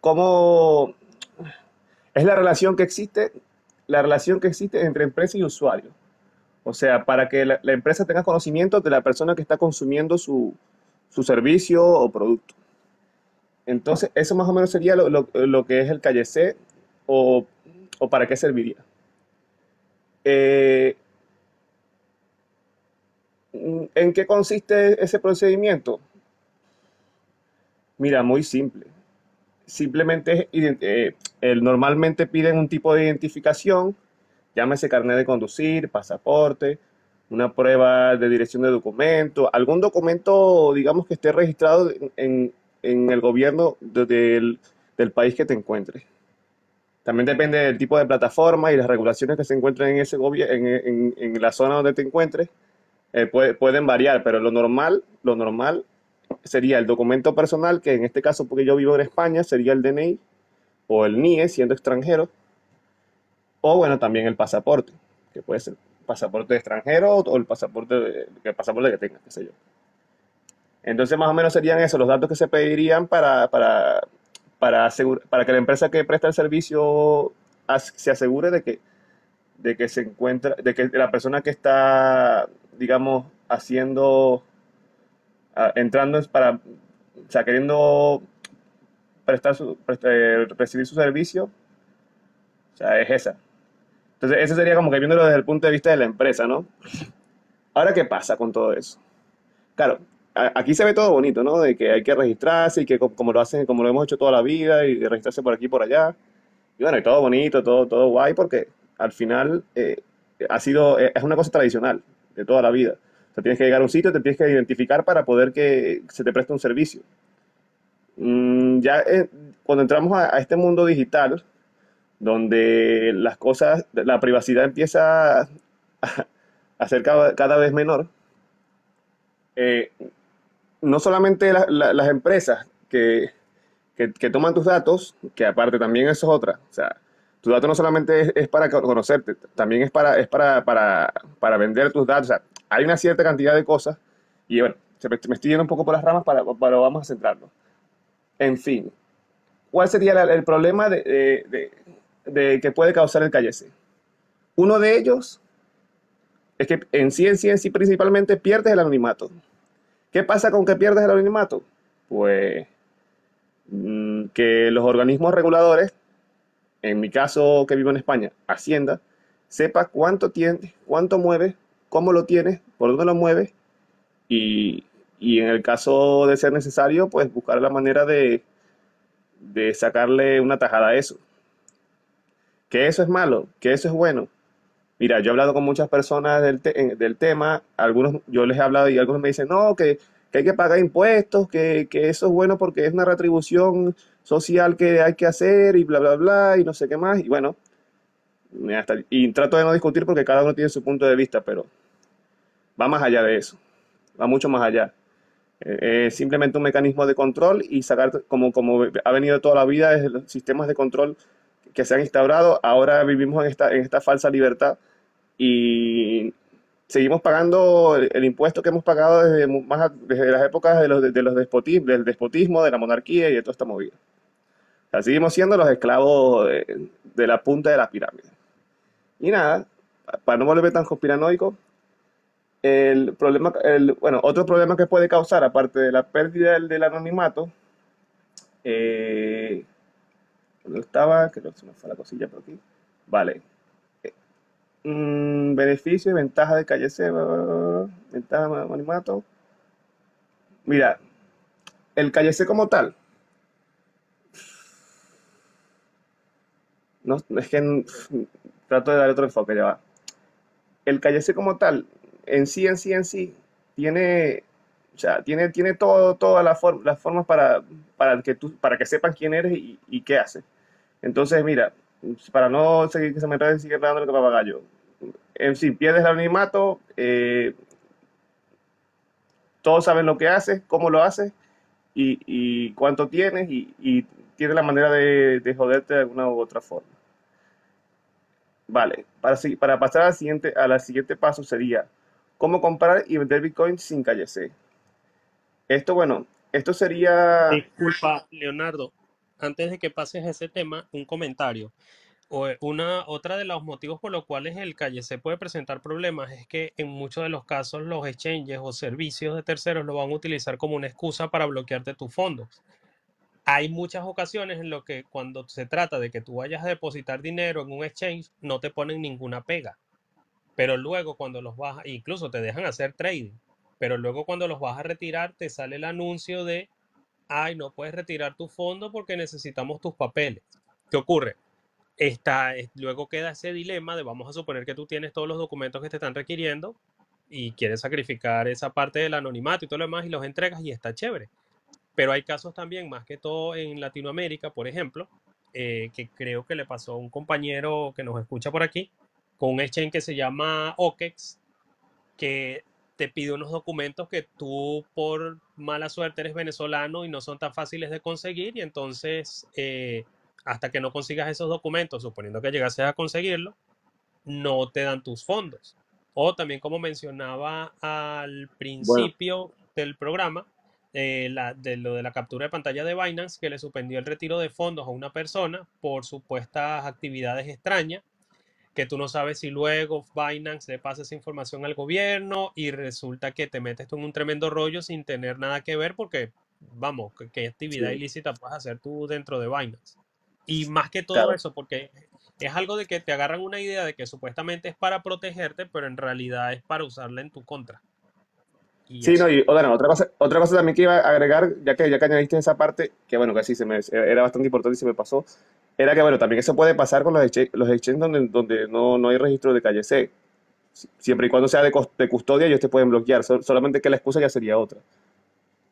cómo es la relación que existe, la relación que existe entre empresa y usuario. O sea, para que la, empresa tenga conocimiento de la persona que está consumiendo su, su servicio o producto. Entonces, eso más o menos sería lo, lo- lo que es el calle C o, o para qué serviría. Eh, ¿en qué consiste ese procedimiento? Mira, muy simple. Simplemente eh, normalmente piden un tipo de identificación, llámese carnet de conducir, pasaporte, una prueba de dirección de documento, algún documento, digamos, que esté registrado en, en el gobierno de- del, del país que te encuentres. También depende del tipo de plataforma y las regulaciones que se encuentren en ese en, en- en la zona donde te encuentres, eh, puede- pueden variar, pero lo normal, lo normal sería el documento personal, que en este caso, porque yo vivo en España, sería el DNI o el NIE, siendo extranjero, o bueno, también el pasaporte, que puede ser pasaporte extranjero o el pasaporte, el pasaporte que tengas, qué sé yo. Entonces, más o menos serían esos los datos que se pedirían para, para, para, asegur- para que la empresa que presta el servicio se asegure de que, de que se encuentra, de que la persona que está, digamos, haciendo, entrando para, o sea, queriendo prestar su, eh, recibir su servicio, o sea, es esa. Entonces, eso sería como que viéndolo desde el punto de vista de la empresa, ¿no? Ahora, ¿qué pasa con todo eso? Claro, aquí se ve todo bonito, ¿no? De que hay que registrarse y que co- como lo hacen, como lo hemos hecho toda la vida y registrarse por aquí y por allá. Y bueno, y todo bonito, todo, todo guay, porque al final eh, ha sido, eh, es una cosa tradicional de toda la vida. O sea, tienes que llegar a un sitio, te tienes que identificar para poder que se te preste un servicio. Mm, ya eh, cuando entramos a este mundo digital, donde las cosas, la privacidad empieza a, ser cada, cada vez menor, eh, no solamente la- la- las empresas que, que, que toman tus datos, que aparte también eso es otra, o sea, tu dato no solamente es, es para co- conocerte, también es para, es para, para, para vender tus datos, o sea, hay una cierta cantidad de cosas, y bueno, me, estoy yendo un poco por las ramas, para, pero vamos a centrarnos. En fin, ¿cuál sería el problema de, de- de- de que puede causar el KYC? Uno de ellos es que en sí, en sí, en sí, principalmente pierdes el anonimato. ¿Qué pasa con que pierdes el anonimato? Pues mm, que los organismos reguladores, en mi caso que vivo en España, Hacienda, sepa cuánto tienes, cuánto mueves, cómo lo tienes, por dónde lo mueves y, y en el caso de ser necesario, pues buscar la manera de, de sacarle una tajada a eso. Que eso es malo, que eso es bueno. Mira, yo he hablado con muchas personas del, tema, algunos yo les he hablado y algunos me dicen, no, que, que hay que pagar impuestos, que, que eso es bueno porque es una retribución social que hay que hacer y bla, bla, bla, y no sé qué más. Y bueno, hasta- y trato de no discutir porque cada uno tiene su punto de vista, pero va más allá de eso, va mucho más allá. Eh, Es simplemente un mecanismo de control y sacar, como, como ha venido toda la vida desde los sistemas de control que se han instaurado, ahora vivimos en esta, en esta falsa libertad y seguimos pagando el, el impuesto que hemos pagado desde, más, a- desde las épocas de los, de los despotismos, del despotismo, de la monarquía y de toda esta movida. O sea, seguimos siendo los esclavos de, de la punta de la pirámide. Y nada, pa- para no volverme tan conspiranoico, el problema, el, bueno, otro problema que puede causar, aparte de la pérdida del, del anonimato, eh, ¿dónde estaba? Creo que se me fue la cosilla por aquí. Vale. Mm, beneficio y ventaja de calle C, bla, bla, bla, bla, ventaja de anonimato. Mira, el calle C como tal, no, es que mm, trato de dar otro enfoque, ya va. El calle C como tal, en sí, en sí, en sí, tiene, o sea, tiene, tiene todo, todas las, for- las formas para, para que tú, para que sepan quién eres y, y qué haces. Entonces, mira, para no seguir que se me enrede sigue dando el papagayo. En sí, pierdes el anonimato, eh, todos saben lo que haces, cómo lo haces y, cuánto tienes y, y tienes la manera de, de joderte de alguna u otra forma. Vale, para, para pasar al siguiente, a siguiente paso sería cómo comprar y vender Bitcoin sin calle C. Esto, bueno, esto sería... Disculpa, Leonardo, antes de que pases a ese tema, un comentario. O, eh, Una, otra de los motivos por los cuales el calle se puede presentar problemas es que en muchos de los casos los exchanges o servicios de terceros lo van a utilizar como una excusa para bloquearte tus fondos. Hay muchas ocasiones en lo que cuando se trata de que tú vayas a depositar dinero en un exchange, no te ponen ninguna pega. Pero luego cuando los vas, incluso te dejan hacer trading, pero luego cuando los vas a retirar, te sale el anuncio de, ay, no puedes retirar tu fondo porque necesitamos tus papeles. ¿Qué ocurre? Está, es- luego queda ese dilema de vamos a suponer que tú tienes todos los documentos que te están requiriendo y quieres sacrificar esa parte del anonimato y todo lo demás y los entregas y está chévere. Pero hay casos también, más que todo en Latinoamérica, por ejemplo, eh, que creo que le pasó a un compañero que nos escucha por aquí, con un exchange que se llama OKEX, que te pide unos documentos que tú por mala suerte eres venezolano y no son tan fáciles de conseguir y entonces eh, hasta que no consigas esos documentos, suponiendo que llegases a conseguirlo, no te dan tus fondos. O también como mencionaba al Bueno, principio del programa, eh, la- de lo de la captura de pantalla de Binance, que le suspendió el retiro de fondos a una persona por supuestas actividades extrañas que tú no sabes si luego Binance le pasa esa información al gobierno y resulta que te metes tú en un tremendo rollo sin tener nada que ver porque, vamos, ¿qué, actividad sí, ilícita puedes hacer tú dentro de Binance? Y más que todo claro. eso, porque es algo de que te agarran una idea de que supuestamente es para protegerte, pero en realidad es para usarla en tu contra. Y Sí, no, y otra cosa, otra cosa también que iba a agregar, ya que, ya que añadiste esa parte, que bueno, que sí se me, era bastante importante y se me pasó, era que bueno, también eso puede pasar con los exchanges, los exchanges donde, donde no, no hay registro de calle C. Siempre y cuando sea de, de custodia, ellos te pueden bloquear. solamente que la excusa ya sería otra.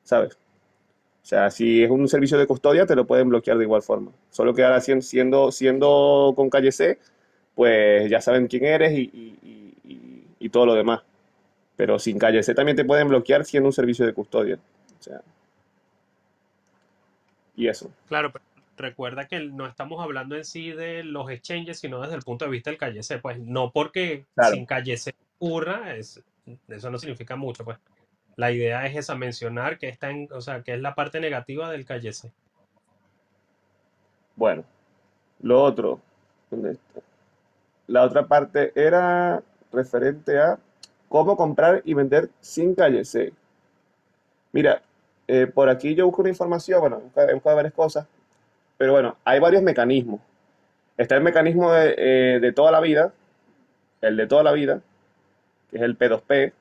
¿Sabes? O sea, si es un servicio de custodia, te lo pueden bloquear de igual forma. Solo que ahora siendo, siendo con calle C, pues ya saben quién eres y, todo lo demás. Pero sin calle C también te pueden bloquear siendo un servicio de custodia. O sea, y eso. Claro, pero recuerda que no estamos hablando en sí de los exchanges, sino desde el punto de vista del calle C. Pues no porque sin calle C ocurra, es, eso no significa mucho, pues. La idea es esa, mencionar que está en, o sea, que es la parte negativa del calle C. Bueno, lo otro, la otra parte era referente a cómo comprar y vender sin calle C. Mira, eh, por aquí yo busco una información, bueno, he buscado varias cosas, pero bueno, hay varios mecanismos. Está el mecanismo de, eh, de toda la vida, el de toda la vida, que es el P2P,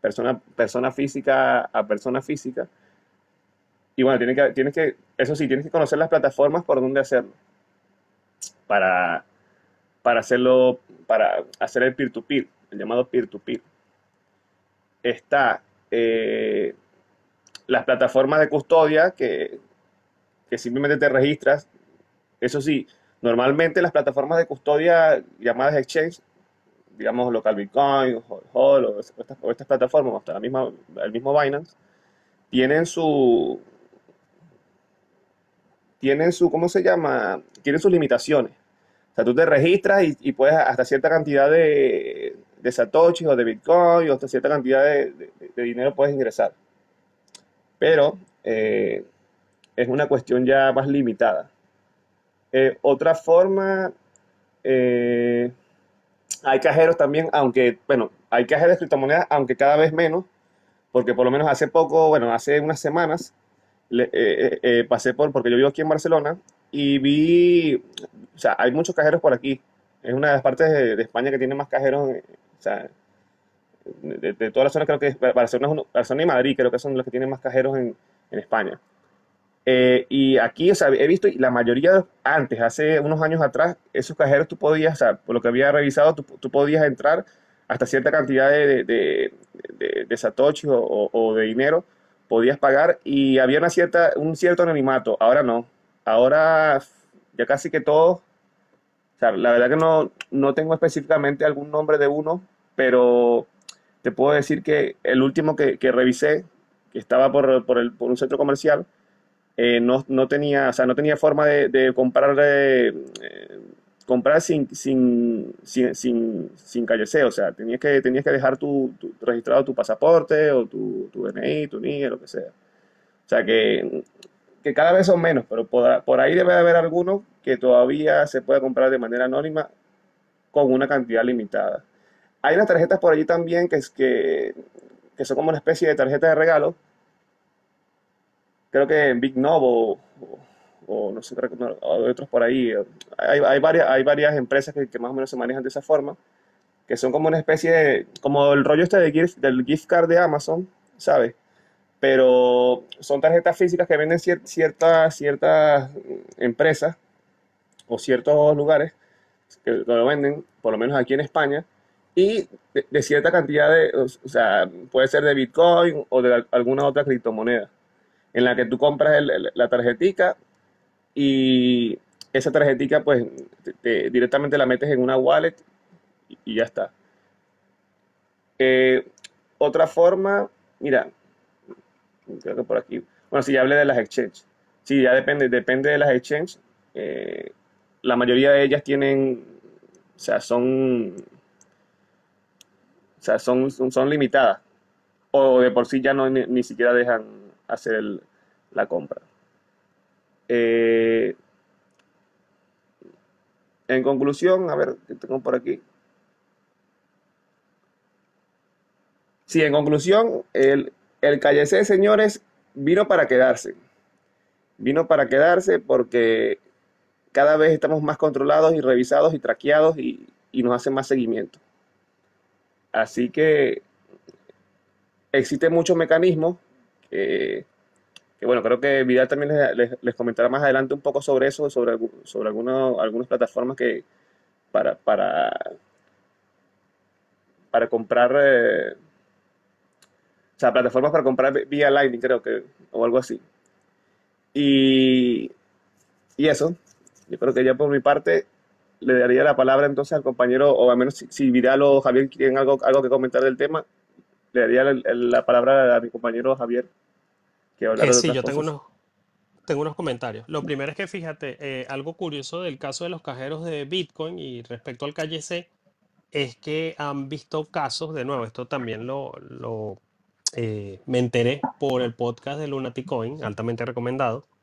persona, persona física a persona física. Y bueno, tienes que, tienes que, eso sí, tienes que conocer las plataformas por donde hacerlo. Para, para hacerlo, para hacer el peer-to-peer, el llamado peer-to-peer. Está eh, las plataformas de custodia que, que simplemente te registras. Eso sí, normalmente las plataformas de custodia llamadas exchange digamos, local Bitcoin, o, estas, estas plataformas, hasta la misma, el mismo Binance, tienen su, tienen su, ¿cómo se llama? Tienen sus limitaciones. O sea, tú te registras y, puedes hasta cierta cantidad de, de satoshis o de bitcoin o hasta cierta cantidad de, dinero puedes ingresar. Pero eh, es una cuestión ya más limitada. Eh, otra forma, eh, hay cajeros también, aunque, bueno, hay cajeros de criptomonedas, aunque cada vez menos, porque por lo menos hace poco, bueno, hace unas semanas, eh, eh, pasé por, porque yo vivo aquí en Barcelona, y vi, o sea, hay muchos cajeros por aquí. Es una de las partes de, España que tiene más cajeros, o sea, de, de, toda la zona, creo que Barcelona, Barcelona y Madrid, creo que son los que tienen más cajeros en, en España. Eh, y aquí, o sea, he visto, la mayoría antes, hace unos años atrás, esos cajeros tú podías, o sea, por lo que había revisado, tú, tú podías entrar hasta cierta cantidad de, de, de, satoshi o, o, de dinero, podías pagar y había una cierta, un cierto anonimato. Ahora no. Ahora ya casi que todos, o sea, la verdad que no, no tengo específicamente algún nombre de uno, pero te puedo decir que el último que, que revisé, que estaba por, por, el, por un centro comercial, eh, no, no, tenía, o sea, no tenía forma de, de comprar, eh, sin, sin, sin, sin, sin o sea, tenías que, tenías que dejar tu, registrado tu pasaporte o tu, tu DNI, tu NIE, lo que sea. O sea, que, que cada vez son menos, pero por, por ahí debe haber algunos que todavía se puede comprar de manera anónima con una cantidad limitada. Hay unas tarjetas por allí también que, es que, que son como una especie de tarjeta de regalo, creo que en Big Novo o, no sé, hay otros por ahí. Hay, hay, varias, hay varias empresas que, que, más o menos se manejan de esa forma, que son como una especie de, como el rollo este de gift, del gift card de Amazon, ¿sabes? Pero son tarjetas físicas que venden ciertas, ciertas empresas o ciertos lugares que lo venden, por lo menos aquí en España, y de, de cierta cantidad de, o sea, puede ser de Bitcoin o de alguna otra criptomoneda en la que tú compras la tarjetica y esa tarjetica pues directamente la metes en una wallet y, ya está. Eh, otra forma, mira, creo que por aquí, bueno, si ya hablé de las exchanges, sí, ya depende, depende de las exchanges, eh, la mayoría de ellas tienen, o sea, son, o sea, son, son, limitadas, o de por sí ya no ni siquiera dejan hacer la compra. Eh, en conclusión, a ver, ¿qué tengo por aquí? Sí, en conclusión, el, el Calle C, señores, vino para quedarse. Vino para quedarse porque cada vez estamos más controlados y revisados y traqueados y, nos hacen más seguimiento. Así que existen muchos mecanismos que, bueno, creo que Vidal también les, comentará más adelante un poco sobre eso, sobre, sobre algunas plataformas que para, para, para comprar, eh, o sea, plataformas para comprar vía Lightning, creo que, o algo así. Y, y eso, yo creo que ya por mi parte le daría la palabra entonces al compañero, o al menos si, si Vidal o Javier tienen algo, algo que comentar del tema, le daría la, la palabra a mi compañero Javier, que Eh, de sí, yo tengo unos, tengo unos comentarios. Lo primero es que fíjate, eh, algo curioso del caso de los cajeros de Bitcoin y respecto al KYC es que han visto casos, de nuevo, esto también lo, lo eh, me enteré por el podcast de Lunatic Coin, altamente recomendado. *laughs*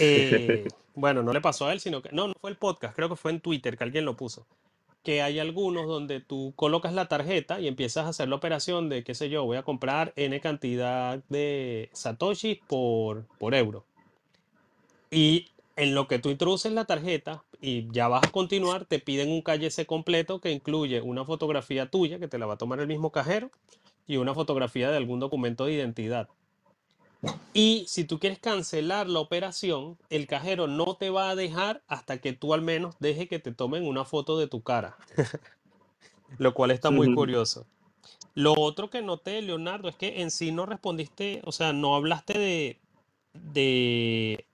Eh, bueno, no le pasó a él, sino que, no, no fue el podcast, creo que fue en Twitter que alguien lo puso. Que hay algunos donde tú colocas la tarjeta y empiezas a hacer la operación de, qué sé yo, voy a comprar N cantidad de Satoshi por, por euro. Y en lo que tú introduces la tarjeta y ya vas a continuar, te piden un KYC completo que incluye una fotografía tuya, que te la va a tomar el mismo cajero, y una fotografía de algún documento de identidad. Y si tú quieres cancelar la operación, el cajero no te va a dejar hasta que tú al menos deje que te tomen una foto de tu cara, *laughs* lo cual está muy curioso. Lo otro que noté, Leonardo, es que en sí no respondiste, o sea, no hablaste de, de,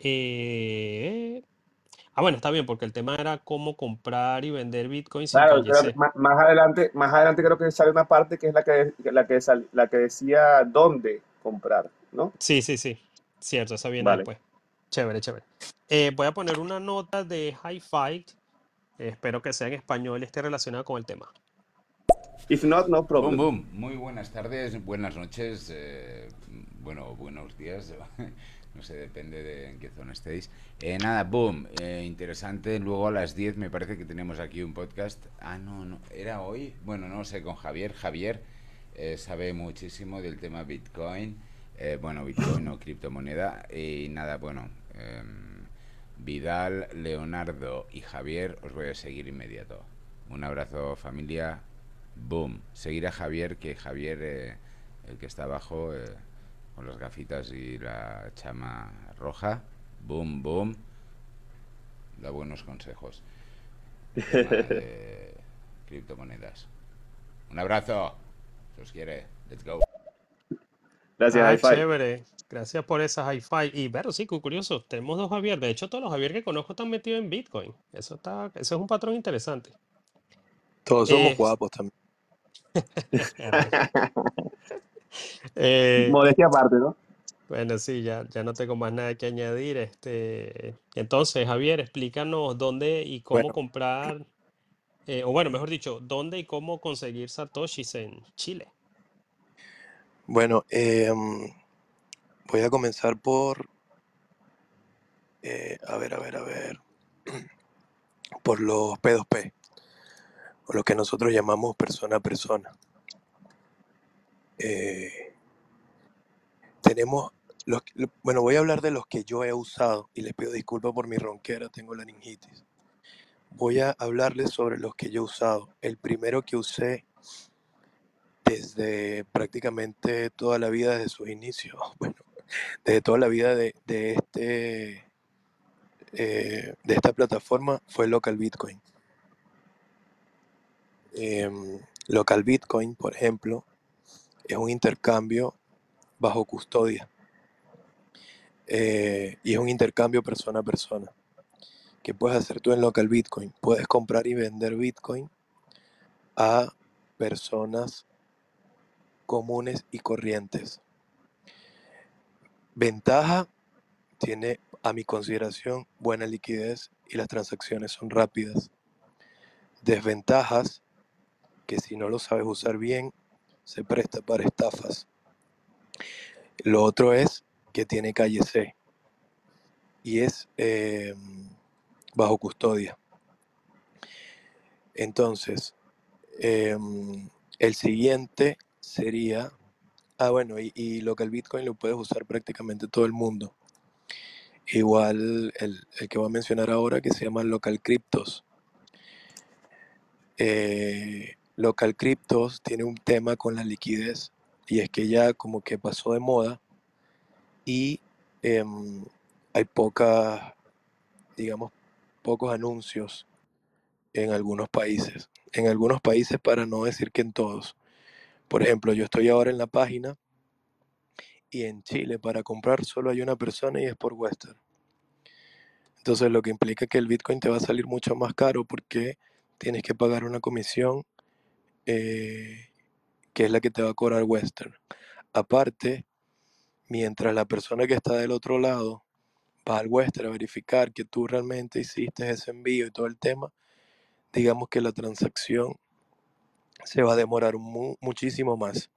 eh, ah, bueno, está bien, porque el tema era cómo comprar y vender Bitcoin sin Claro, ma- más adelante, más adelante creo que sale una parte que es la que, la que, sal- la que decía dónde comprar, ¿no? Sí, sí, sí, cierto, esa viene Vale. después. Chévere, chévere. Eh, voy a poner una nota de Hi-Fi, eh, espero que sea en español y esté relacionada con el tema. If not, no Boom, problem. boom. Muy buenas tardes, buenas noches, eh, bueno, buenos días. *laughs* No sé, depende de en qué zona estéis. Eh, nada, boom. eh, interesante. Luego a las 10 me parece que tenemos aquí un podcast. Ah, no, no. ¿Era hoy? Bueno, no sé, con Javier. Javier eh, sabe muchísimo del tema Bitcoin. eh, bueno, Bitcoin o criptomoneda. Y nada, bueno. em, Vidal, Leonardo y Javier os voy a seguir inmediato. Un abrazo familia. Boom. Seguir a Javier, que Javier, el que está abajo, con las gafitas y la chama roja. Boom, boom. Da buenos consejos. De *laughs* criptomonedas. Un abrazo. Se os quiere. Let's go. Gracias, Ah, Hi-Fi. chévere. Gracias por esa hi-fi. Y pero sí, cu- curioso, tenemos dos Javier. De hecho, todos los Javier que conozco están metidos en Bitcoin. Eso está, eso es un patrón interesante. Todos somos Eh, guapos también. *laughs* *laughs* eh, Modestia aparte, ¿no? bueno, sí, ya, ya no tengo más nada que añadir. Este, entonces, Javier, explícanos dónde y cómo Bueno, comprar, eh, o bueno, mejor dicho, dónde y cómo conseguir satoshis en Chile. bueno em, voy a comenzar por, eh, a ver, a ver, a ver, *clears throat* por los P2P, o lo que nosotros llamamos persona a persona. Eh, tenemos los, bueno, voy a hablar de los que yo he usado y les pido disculpas por mi ronquera, tengo laringitis. Voy a hablarles sobre los que yo he usado. El primero que usé desde prácticamente toda la vida, desde sus inicios, *laughs* bueno, desde toda la vida de, de este, eh, de esta plataforma fue Local Bitcoin. Em, Local Bitcoin, por ejemplo, es un intercambio bajo custodia eh, y es un intercambio persona a persona. ¿Qué puedes hacer tú en Local Bitcoin? Puedes comprar y vender Bitcoin a personas comunes y corrientes. Ventaja, tiene a mi consideración buena liquidez y las transacciones son rápidas. Desventajas, que si no lo sabes usar bien, se presta para estafas. Lo otro es que tiene calle C y es eh, bajo custodia. Entonces, em, el siguiente sería, ah bueno, y, y local Bitcoin lo puedes usar prácticamente todo el mundo. Igual el, el que voy a mencionar ahora que se llama Local Cryptos. Eh, local Cryptos tiene un tema con la liquidez y es que ya como que pasó de moda y em, hay pocas, digamos, pocos anuncios en algunos países. en algunos países para no decir que en todos. Por ejemplo, yo estoy ahora en la página y en Chile para comprar solo hay una persona y es por Western. Entonces lo que implica que el Bitcoin te va a salir mucho más caro porque tienes que pagar una comisión eh, que es la que te va a cobrar Western. Aparte, mientras la persona que está del otro lado va al Western a verificar que tú realmente hiciste ese envío y todo el tema, digamos que la transacción se va a demorar muchísimo más.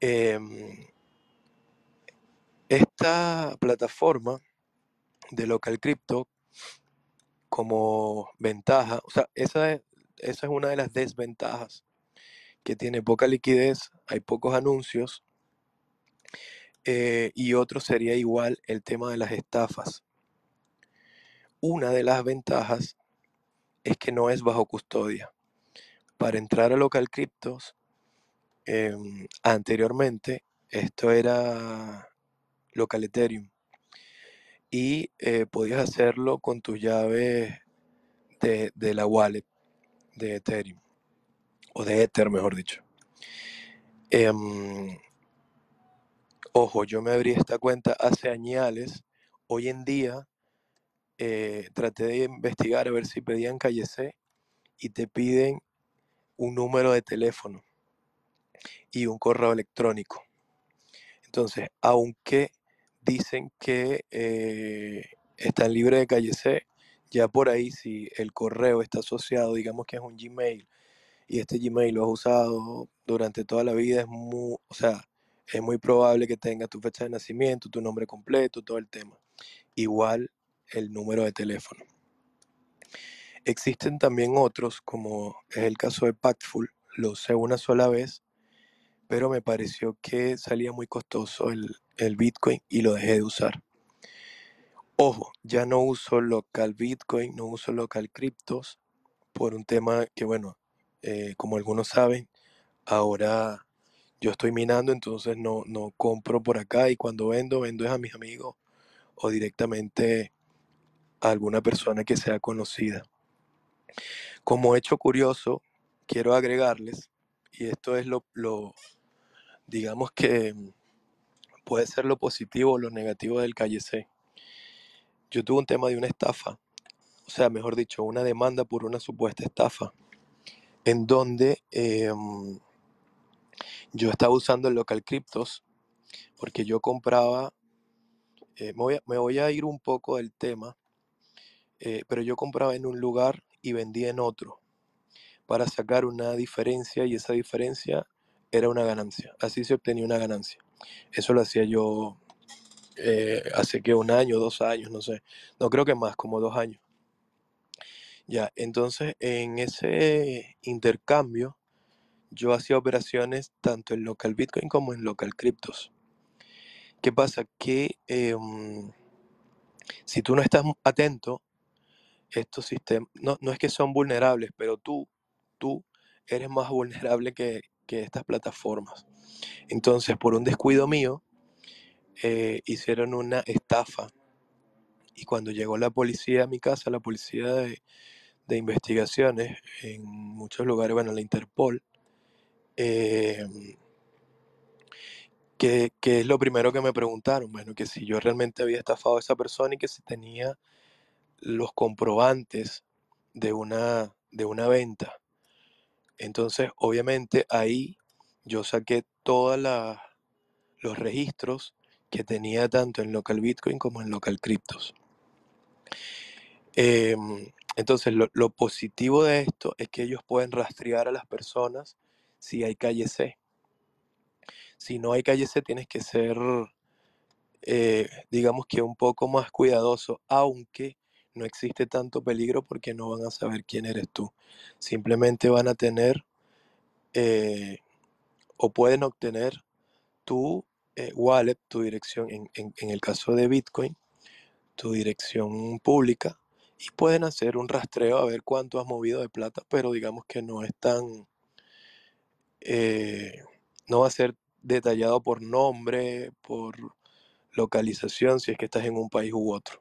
Em, esta plataforma de local crypto como ventaja, o sea, esa es, esa es una de las desventajas que tiene poca liquidez, hay pocos anuncios, eh, y otro sería igual el tema de las estafas. Una de las ventajas es que no es bajo custodia. Para entrar a local cryptos, em, anteriormente esto era local Ethereum y eh, podías hacerlo con tus llaves de, de la wallet de Ethereum o de Ether, mejor dicho. Em, ojo, yo me abrí esta cuenta hace años. Hoy en día eh, traté de investigar a ver si pedían calle C y te piden un número de teléfono y un correo electrónico. Entonces, aunque dicen que eh, están libres de calle C, ya por ahí si el correo está asociado, digamos que es un Gmail y este Gmail lo has usado durante toda la vida, es muy, o sea, es muy probable que tenga tu fecha de nacimiento, tu nombre completo, todo el tema. Igual el número de teléfono. Existen también otros, como es el caso de Pactful, lo usé una sola vez, pero me pareció que salía muy costoso el, el Bitcoin y lo dejé de usar. Ojo, ya no uso local Bitcoin, no uso local criptos, por un tema que, bueno, eh, como algunos saben, ahora yo estoy minando, entonces no, no compro por acá y cuando vendo, vendo es a mis amigos o directamente a alguna persona que sea conocida. Como hecho curioso, quiero agregarles, y esto es lo, lo digamos que puede ser lo positivo o lo negativo del calle C. Yo tuve un tema de una estafa, o sea, mejor dicho, una demanda por una supuesta estafa en donde em, yo estaba usando el local cryptos porque yo compraba, eh, me, voy a, ir un poco del tema, eh, pero yo compraba en un lugar y vendía en otro para sacar una diferencia y esa diferencia era una ganancia. Así se obtenía una ganancia. Eso lo hacía yo eh, hace que un año, dos años, no sé. No creo que más, como dos años. Ya, entonces en ese intercambio yo hacía operaciones tanto en local Bitcoin como en local criptos. ¿Qué pasa? Que em, si tú no estás atento, estos sistemas, no, es que son vulnerables, pero tú, tú eres más *laughs* vulnerable que, estas plataformas. Entonces, por un descuido mío, eh, hicieron una estafa. Y cuando llegó la policía a mi casa, la policía de, de investigaciones en muchos lugares, bueno, la Interpol, eh, que, es lo primero que me preguntaron, bueno, que si yo realmente había estafado a esa persona y que si tenía los comprobantes de una, de una venta. Entonces, obviamente ahí yo saqué todos los registros que tenía tanto en local Bitcoin como en local Cryptos. Em, entonces, lo, positivo de esto es que ellos pueden rastrear a las personas si hay calle C. Si no hay calle C, tienes que ser, eh, digamos que un poco más cuidadoso, aunque no existe tanto peligro porque no van a saber quién eres tú. Simplemente van a tener eh, o pueden obtener tu eh, wallet, tu dirección, en el caso de Bitcoin, tu dirección pública y pueden hacer un rastreo a ver cuánto has movido de plata, pero digamos que no es tan, eh, no va a ser detallado por nombre, por localización, si es que estás en un país u otro.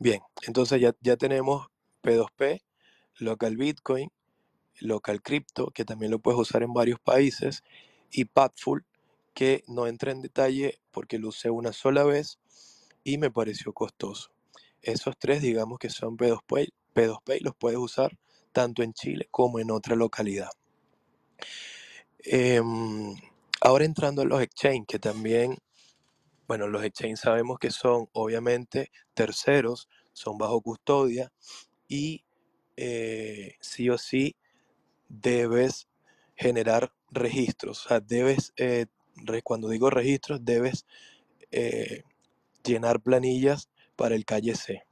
Bien, entonces ya, ya tenemos P2P, Local Bitcoin, Local Crypto, que también lo puedes usar en varios países, y Padful, que no entra en detalle porque lo usé una sola vez y me pareció costoso. Esos tres, digamos que son P2Pay, P2Pay los puedes usar tanto en Chile como en otra localidad. Em, ahora entrando a los exchange, que también, bueno, los exchange sabemos que son obviamente terceros, son bajo custodia y eh, sí o sí debes generar registros. O sea, debes, eh, cuando digo registros, debes eh, llenar planillas para el calle C.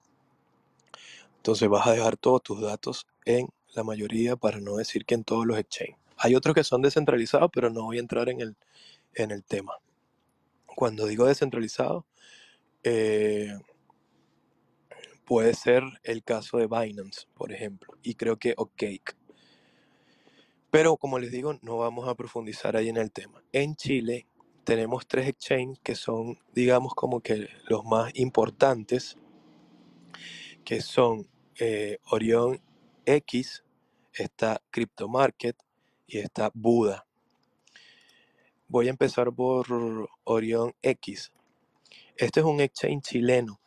Entonces vas a dejar todos tus datos en la mayoría, para no decir que en todos los exchanges. Hay otros que son descentralizados, pero no voy a entrar en el, en el tema. Cuando digo descentralizado, eh, puede ser el caso de Binance, por ejemplo, y creo que OKCake. Pero como les digo, no vamos a profundizar ahí en el tema. En Chile tenemos tres exchanges que son, digamos, como que los más importantes, que son eh, Orion X, está Crypto Market y está Buda. Voy a empezar por Orion X. Este es un exchange chileno.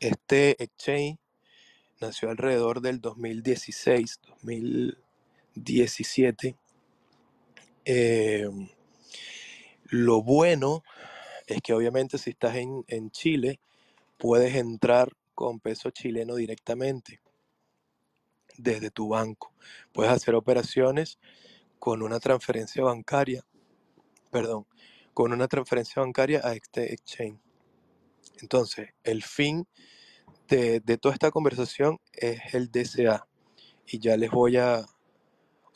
Este exchange nació alrededor del 2016, 2017. Eh, lo bueno es que obviamente si estás en, en Chile, puedes entrar con peso chileno directamente desde tu banco. Puedes hacer operaciones con una transferencia bancaria, perdón, con una transferencia bancaria a este exchange. Entonces, el fin de, toda esta conversación es el DCA. Y ya les voy a,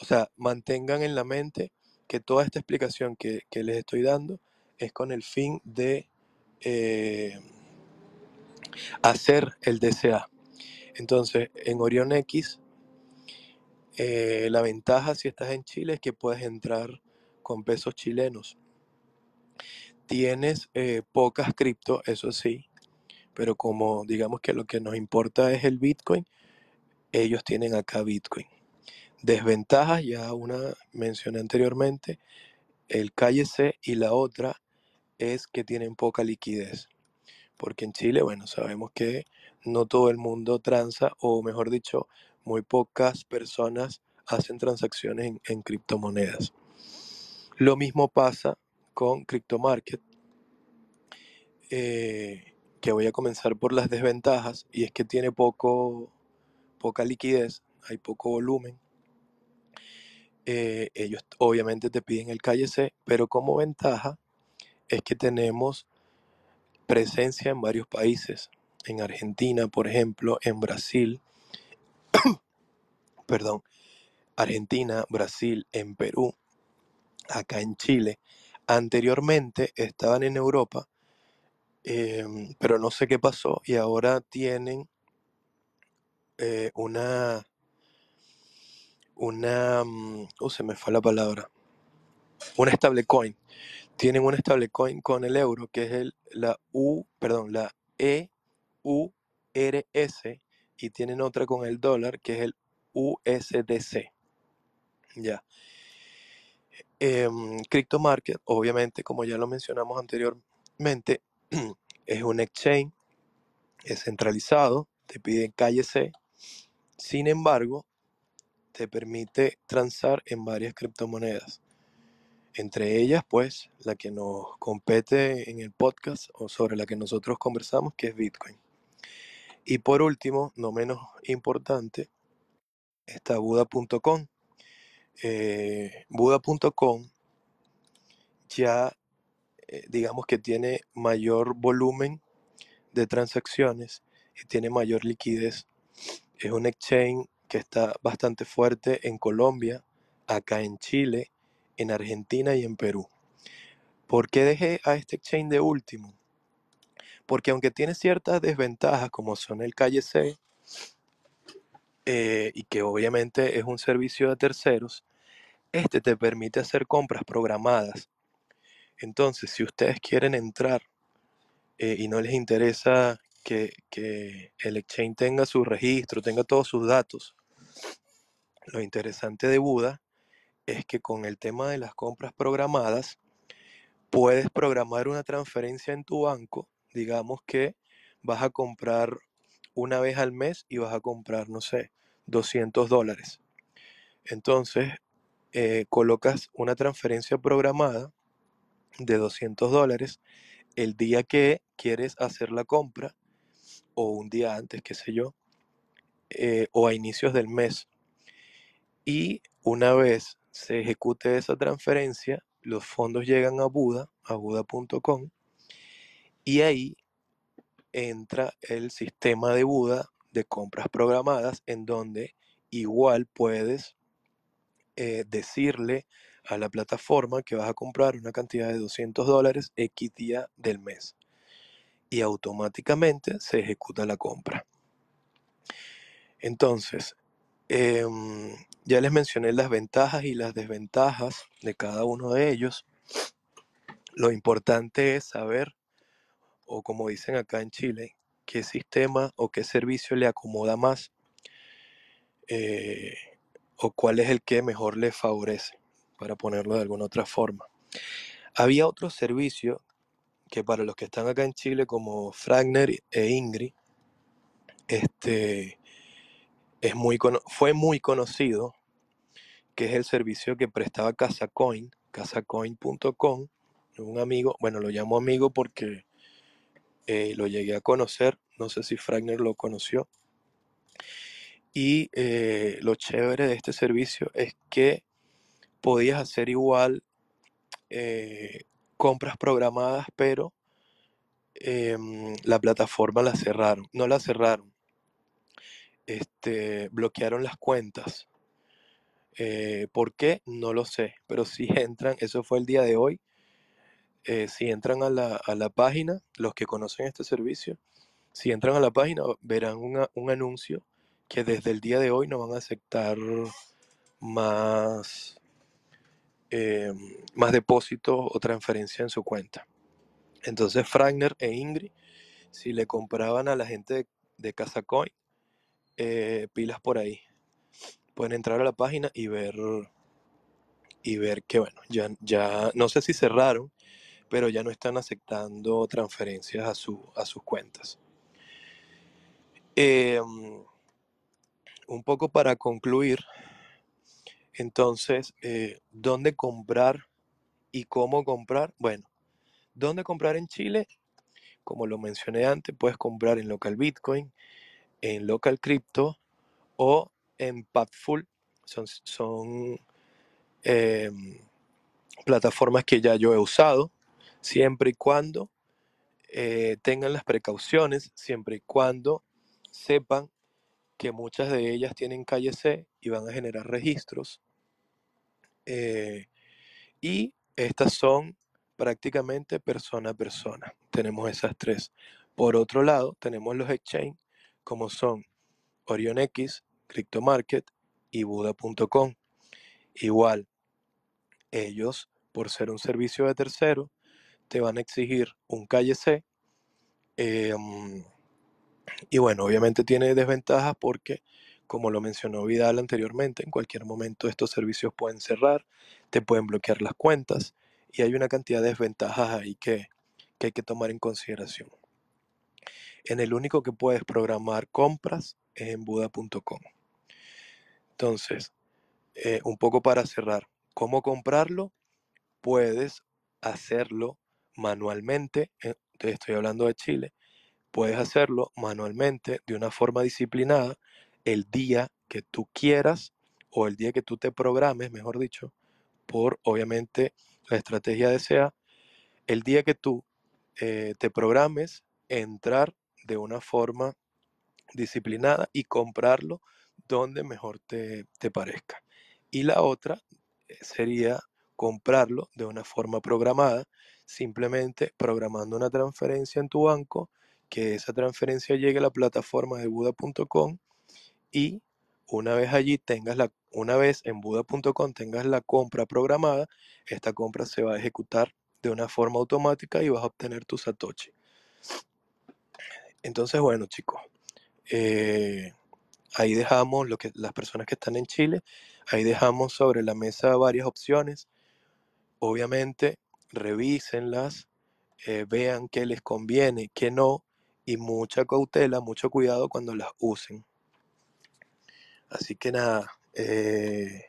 o sea, mantengan en la mente que toda esta explicación que, les estoy dando es con el fin de eh, hacer el DCA. Entonces, en Orion X eh, la ventaja si estás en Chile es que puedes entrar con pesos chilenos. Tienes eh, pocas cripto, eso sí, pero como digamos que lo que nos importa es el Bitcoin, ellos tienen acá Bitcoin. Desventajas, ya una mencioné anteriormente, el C y la otra es que tienen poca liquidez. Porque en Chile, bueno, sabemos que no todo el mundo transa, o mejor dicho, muy pocas personas hacen transacciones en, criptomonedas. Lo mismo pasa con CryptoMarket, eh, que voy a comenzar por las desventajas, y es que tiene poco, poca liquidez, hay poco volumen. Eh, ellos obviamente te piden el calle C, pero como ventaja es que tenemos presencia en varios países, en Argentina, por ejemplo, en Brasil, perdón, Argentina, Brasil, en Perú, acá en Chile. Anteriormente estaban en Europa, em, pero no sé qué pasó y ahora tienen eh, una, una, mm, se me fue la palabra, una stablecoin. Tienen una stablecoin con el euro, que es el, la U, perdón, la EURS, y tienen otra con el dólar, que es el USDC. Ya. Eh, Crypto Market, obviamente, como ya lo mencionamos anteriormente, *clears throat* es un exchange, es centralizado, te piden calle C. Sin embargo, te permite transar en varias criptomonedas. Entre ellas, pues, la que nos compete en el podcast o sobre la que nosotros conversamos, que es Bitcoin. Y por último, no menos importante, está Buda.com. Eh, Buda.com ya eh, digamos que tiene mayor volumen de transacciones y tiene mayor liquidez. Es un exchange que está bastante fuerte en Colombia, acá en Chile, en Argentina y en Perú. ¿Por qué dejé a este exchange de último? Porque aunque tiene ciertas desventajas como son el calle C, eh, y que obviamente es un servicio de terceros, este te permite hacer compras programadas. Entonces, si ustedes quieren entrar eh, y no les interesa que, el exchange tenga su registro, tenga todos sus datos, lo interesante de Buda es que con el tema de las compras programadas, puedes programar una transferencia en tu banco. Digamos que vas a comprar una vez al mes y vas a comprar, no sé, 200 dólares. Entonces, eh, colocas una transferencia programada de 200 dólares el día que quieres hacer la compra o un día antes, qué sé yo, eh, o a inicios del mes. Y una vez se ejecute esa transferencia, los fondos llegan a Buda, a Buda.com, y ahí entra el sistema de Buda de compras programadas en donde igual puedes eh, decirle a la plataforma que vas a comprar una cantidad de 200 dólares X día del mes y automáticamente se ejecuta la compra. Entonces, em, ya les mencioné las ventajas y las desventajas de cada uno de ellos. Lo importante es saber, o como dicen acá en Chile, qué sistema o qué servicio le acomoda más eh, o cuál es el que mejor le favorece, para ponerlo de alguna otra forma. Había otro servicio que para los que están acá en Chile como Fragner e Ingrid, este, es muy, fue muy conocido, que es el servicio que prestaba CasaCoin, casacoin.com, un amigo, bueno, lo llamo amigo porque eh, lo llegué a conocer, no sé si Fragner lo conoció, y eh, lo chévere de este servicio es que podías hacer igual eh, compras programadas, pero em, la plataforma la cerraron. No la cerraron. Este, bloquearon las cuentas. Eh, ¿Por qué? No lo sé. Pero si *laughs* entran, eso fue el día de hoy. Eh, si entran a la, a la, página, los que conocen este servicio, si entran a la página verán un anuncio que desde el día de hoy no van a aceptar más eh, más depósitos o transferencia en su cuenta. Entonces Fragner e Ingrid, si le compraban a la gente de, CasaCoin, eh, pilas por ahí. Pueden entrar a la página y ver y ver que bueno, ya, ya no sé si cerraron, pero ya no están aceptando transferencias a, su, a sus cuentas. Em, un poco para concluir, entonces, eh, ¿dónde comprar y cómo comprar? Bueno, ¿dónde comprar en Chile? Como lo mencioné antes, puedes comprar en local Bitcoin, en local Crypto o en Padful. Son, son em, plataformas que ya yo he usado, siempre y cuando eh, tengan las precauciones, siempre y cuando sepan que muchas de ellas tienen calle C y van a generar registros eh, y estas son prácticamente persona a persona. Tenemos esas tres. Por otro lado, tenemos los exchange como son OrionX, CryptoMarket y Buda.com. Igual, ellos, por ser un servicio de tercero, te van a exigir un calle C. Em, y bueno, obviamente tiene desventajas porque como lo mencionó Vidal anteriormente, en cualquier momento estos servicios pueden cerrar, te pueden bloquear las cuentas y hay una cantidad de desventajas ahí que, hay que tomar en consideración. En el único que puedes programar compras es en Buda.com. Entonces, eh, un poco para cerrar, ¿cómo comprarlo? Puedes hacerlo manualmente, eh, estoy hablando de Chile, puedes hacerlo manualmente de una forma disciplinada el día que tú quieras o el día que tú te programes, mejor dicho, por obviamente la estrategia de SEA, el día que tú eh, te programes, entrar de una forma disciplinada y comprarlo donde mejor te, te parezca. Y la otra eh, sería comprarlo de una forma programada, simplemente programando una transferencia en tu banco, que esa transferencia llegue a la plataforma de Buda.com y una vez allí tengas la, una vez en Buda.com tengas la compra programada, esta compra se va a ejecutar de una forma automática y vas a obtener tu Satoshi. Entonces, bueno, chicos, eh, ahí dejamos lo que las personas que están en Chile, ahí dejamos sobre la mesa varias opciones. Obviamente, revísenlas, eh, vean qué les conviene, qué no, y mucha cautela, mucho cuidado cuando las usen. Así que nada, eh,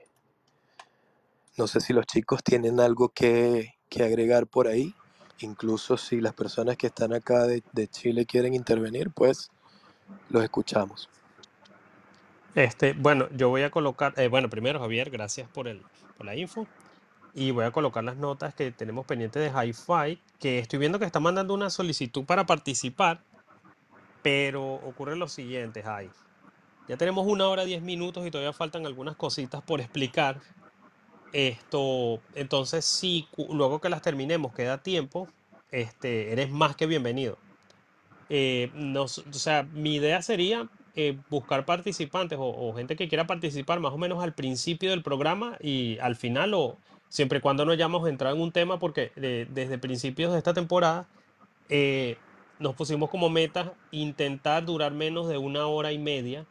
no sé si los chicos tienen algo que, que agregar por ahí. Incluso si las personas que están acá de, de Chile quieren intervenir, pues los escuchamos. Este, bueno, yo voy a colocar, eh, bueno, primero Javier, gracias por el, por la info. Y voy a colocar las notas que tenemos pendientes de Hi-Fi, que estoy viendo que está mandando una solicitud para participar, pero ocurre lo siguiente, Jai. Ya tenemos una hora diez minutos y todavía faltan algunas cositas por explicar. Esto, entonces, si luego que las terminemos queda tiempo, este, eres más que bienvenido. Eh, nos- o sea, mi idea sería eh, buscar participantes o, o gente que quiera participar más o menos al principio del programa y al final o siempre y cuando no hayamos entrado en un tema porque eh, desde principios de esta temporada eh, nos pusimos como meta intentar durar menos de una hora y media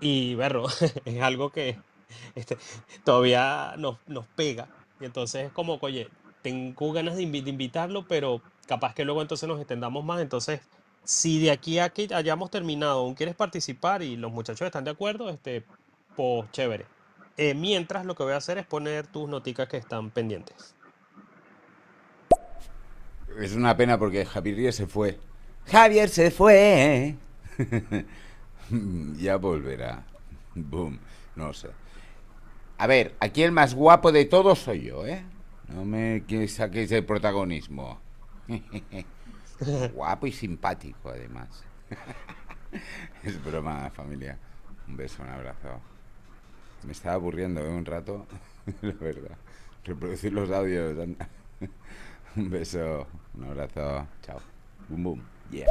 y verlo, *laughs* es algo que *laughs* este, todavía nos, nos pega. Y entonces es como, oye, tengo ganas de, invi- de invitarlo, pero capaz que luego entonces nos extendamos más. Entonces, si de aquí a que hayamos terminado, aún quieres participar y los muchachos están de acuerdo, este, pues chévere. Eh, mientras lo que voy a hacer es poner tus noticas que están pendientes. Es una pena porque Javier se fue. Javier se fue. *laughs* ya volverá. Boom. No sé. A ver, aquí el más guapo de todos soy yo, ¿eh? No me que saquéis el protagonismo. *laughs* guapo y simpático, además. *laughs* es broma, familia. Un beso, un abrazo. Me estaba aburriendo ¿eh? un rato, *laughs* la verdad. Reproducir los audios. anda. Un beso, un abrazo, chao. Boom, boom. Yeah.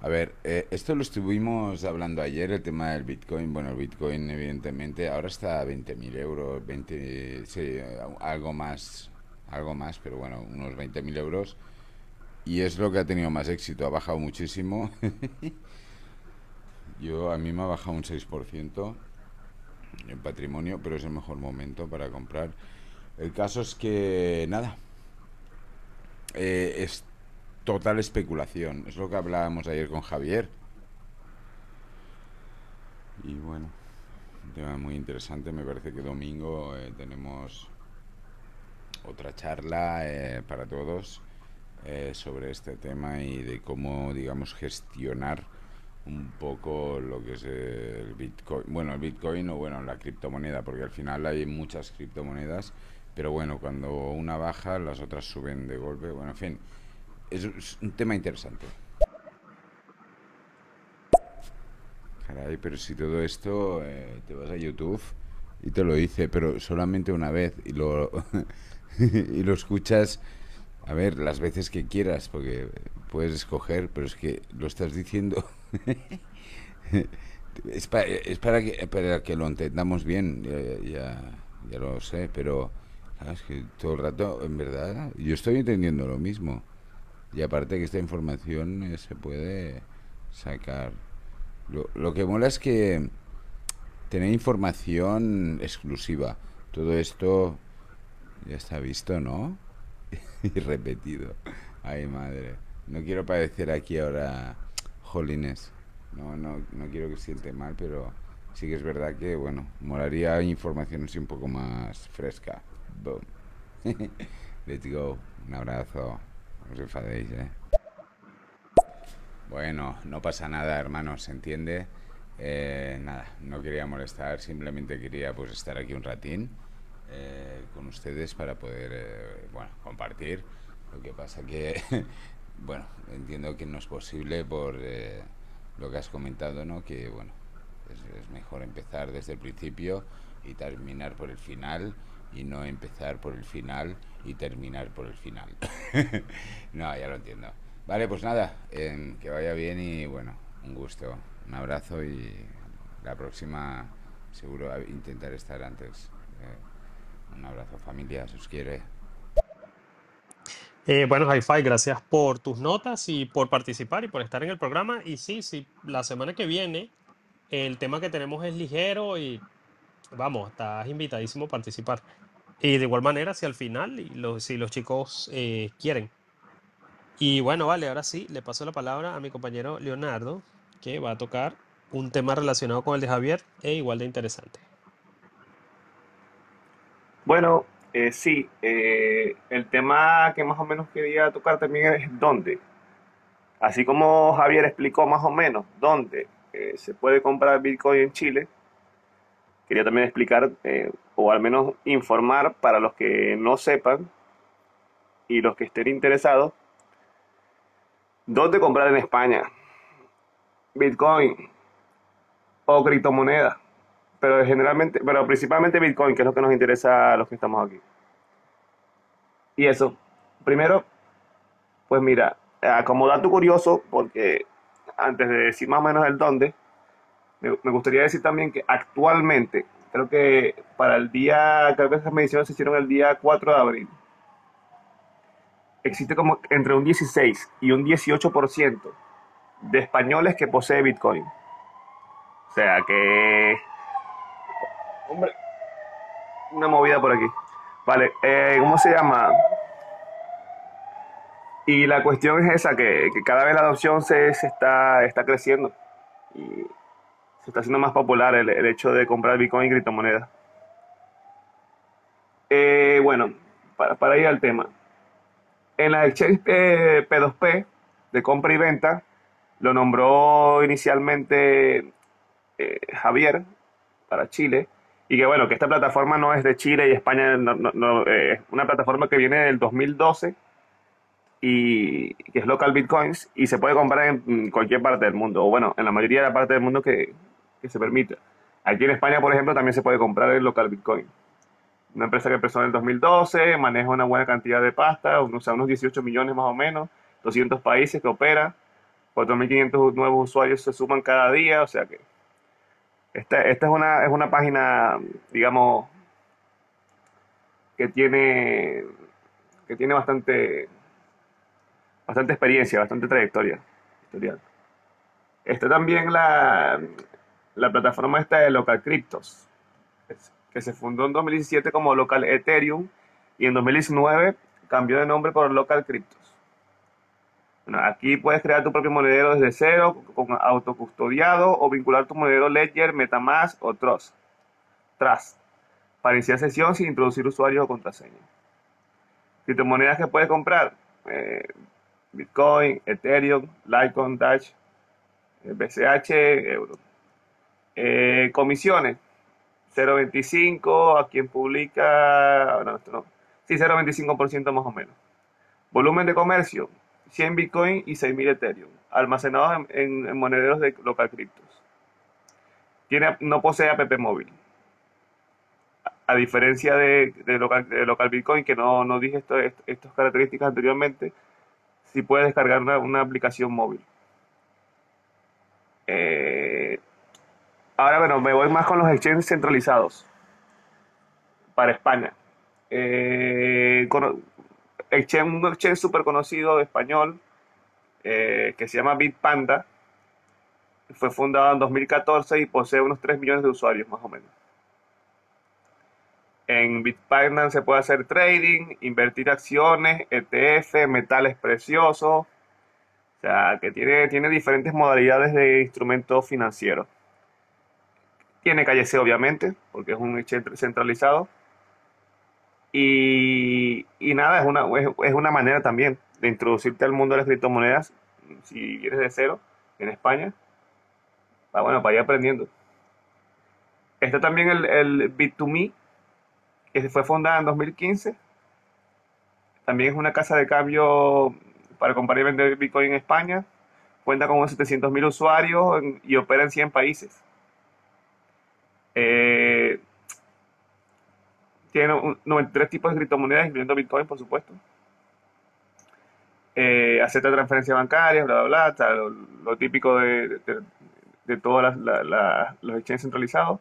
A ver, eh, esto lo estuvimos hablando ayer, el tema del Bitcoin. Bueno, el Bitcoin, evidentemente, ahora está a 20.000 euros, 20, sí, algo más, algo más, pero bueno, unos 20.000 euros. Y es lo que ha tenido más éxito, ha bajado muchísimo. *laughs* Yo, a mí me ha bajado un 6% en patrimonio, pero es el mejor momento para comprar. El caso es que, nada, eh, total especulación. Es lo que hablábamos ayer con Javier. Y bueno, un tema muy interesante. Me parece que domingo eh, tenemos otra charla eh, para todos eh, sobre este tema y de cómo, digamos, gestionar un poco lo que es el Bitcoin. Bueno, el Bitcoin o bueno, la criptomoneda, porque al final hay muchas criptomonedas, pero bueno, cuando una baja, las otras suben de golpe. Bueno, en fin, es, un tema interesante. Caray, pero si todo esto eh, te vas a YouTube y te lo dice, pero solamente una vez y lo *laughs* y lo escuchas a ver las veces que quieras, porque puedes escoger, pero es que lo estás diciendo *laughs* es, pa- es para que para que lo entendamos bien, ya, ya, lo sé, pero ¿sabes? que todo el rato, en verdad, yo estoy entendiendo lo mismo. Y aparte que esta información eh, se puede sacar. Lo, lo que mola es que tener información exclusiva. Todo esto ya está visto, ¿no? *laughs* y repetido. Ay, madre. No quiero parecer aquí ahora jolines. No, no, no quiero que siente mal, pero sí que es verdad que, bueno, molaría información así un poco más fresca. Boom. *laughs* Let's go. Un abrazo. Os enfadéis, ¿eh? Bueno, no pasa nada, hermanos, ¿se entiende? Eh, nada, no quería molestar, simplemente quería pues estar aquí un ratín eh, con ustedes para poder, eh, bueno, compartir. Lo que pasa que, *laughs* bueno, entiendo que no es posible por lo que has comentado, ¿no? Que, bueno, es mejor empezar desde el principio y terminar por el final y no empezar por el final y terminar por el final. *laughs* no, ya lo entiendo. Vale, pues nada, em, que vaya bien y bueno, un gusto, un abrazo y la próxima seguro intentaré estar antes. Eh, un abrazo familia, si os quiere. Eh, bueno, Hi-Fi, gracias por tus notas y por participar y por estar en el programa. Y sí, sí, la semana que viene el tema que tenemos es ligero y vamos, estás invitadísimo a participar. Y de igual manera, si al final, si los chicos eh, quieren. Y bueno, vale, ahora sí, le paso la palabra a mi compañero Leonardo, que va a tocar un tema relacionado con el de Javier e igual de interesante. Bueno, eh, sí, eh, el tema que más o menos quería tocar también es dónde. Así como Javier explicó más o menos dónde se puede comprar Bitcoin en Chile, quería también explicar eh, o al menos informar para los que no sepan y los que estén interesados, dónde comprar en España Bitcoin o criptomonedas, pero generalmente, pero principalmente Bitcoin, que es lo que nos interesa a los que estamos aquí. Y eso, primero, pues mira, como dato curioso, porque antes de decir más o menos el dónde, me, gustaría decir también que actualmente, creo que para el día, creo que esas mediciones se hicieron el día 4 de abril, existe como entre un 16 y un 18% de españoles que posee Bitcoin. O sea que, hombre, una movida por aquí. Vale, eh, ¿cómo se llama? Y la cuestión es esa, que, cada vez la adopción se, se está, está creciendo y está haciendo más popular el, hecho de comprar Bitcoin y criptomonedas. Eh, bueno, para, ir al tema. En la exchange eh, P2P de compra y venta lo nombró inicialmente eh, Javier para Chile y que bueno, que esta plataforma no es de Chile y España, no, eh, es una plataforma que viene del 2012 y que es local bitcoins y se puede comprar en cualquier parte del mundo, o bueno, en la mayoría de la parte del mundo que, que se permita. Aquí en España, por ejemplo, también se puede comprar el local bitcoin. Una empresa que empezó en el 2012, maneja una buena cantidad de pasta, o sea, unos 18 millones más o menos, 200 países que opera, 4.500 nuevos usuarios se suman cada día, o sea que esta, esta es una, es una página, digamos, que tiene, que tiene bastante, bastante experiencia, bastante trayectoria historial. Está también la, la plataforma esta de Local Cryptos, que se fundó en 2017 como Local Ethereum y en 2019 cambió de nombre por Local Cryptos. Aquí puedes crear tu propio monedero desde cero, con autocustodiado o vincular tu monedero Ledger, Metamask o Trust, Trust para iniciar sesión sin introducir usuarios o contraseña. Criptomonedas que puedes comprar: eh, Bitcoin, Ethereum, Litecoin, Dash, eh, BCH, euro. Eh, comisiones: 0.25 a quien publica. No, esto no. Sí, 0.25% más o menos. Volumen de comercio: 100 Bitcoin y 6.000 Ethereum, almacenados en, monederos de local criptos. Tiene, no posee app móvil. A diferencia de, local, de local Bitcoin, que no, no dije estas características anteriormente, sí puede descargar una, una aplicación móvil. Eh, ahora, bueno, me voy más con los exchanges centralizados para España. Eh, exchange- un exchange súper conocido español eh, que se llama Bitpanda. Fue fundado en 2014 y posee unos 3 millones de usuarios más o menos. En Bitpanda se puede hacer trading, invertir acciones, ETF, metales preciosos. O sea, que tiene, tiene diferentes modalidades de instrumentos financieros. Tiene calle C, obviamente, porque es un exchange centralizado. Y, nada, es una, es, una manera también de introducirte al mundo de las criptomonedas, si vienes de cero, en España, para, bueno, para ir aprendiendo. Está también el, el Bit2Me, que fue fundada en 2015. También es una casa de cambio para comprar y vender Bitcoin en España. Cuenta con unos 700.000 usuarios y opera en 100 países. Eh, tiene un- 93 tipos de criptomonedas, incluyendo Bitcoin, por supuesto. Eh, acepta transferencias bancarias, bla, bla, bla, lo, típico de, de, todos los exchanges centralizados.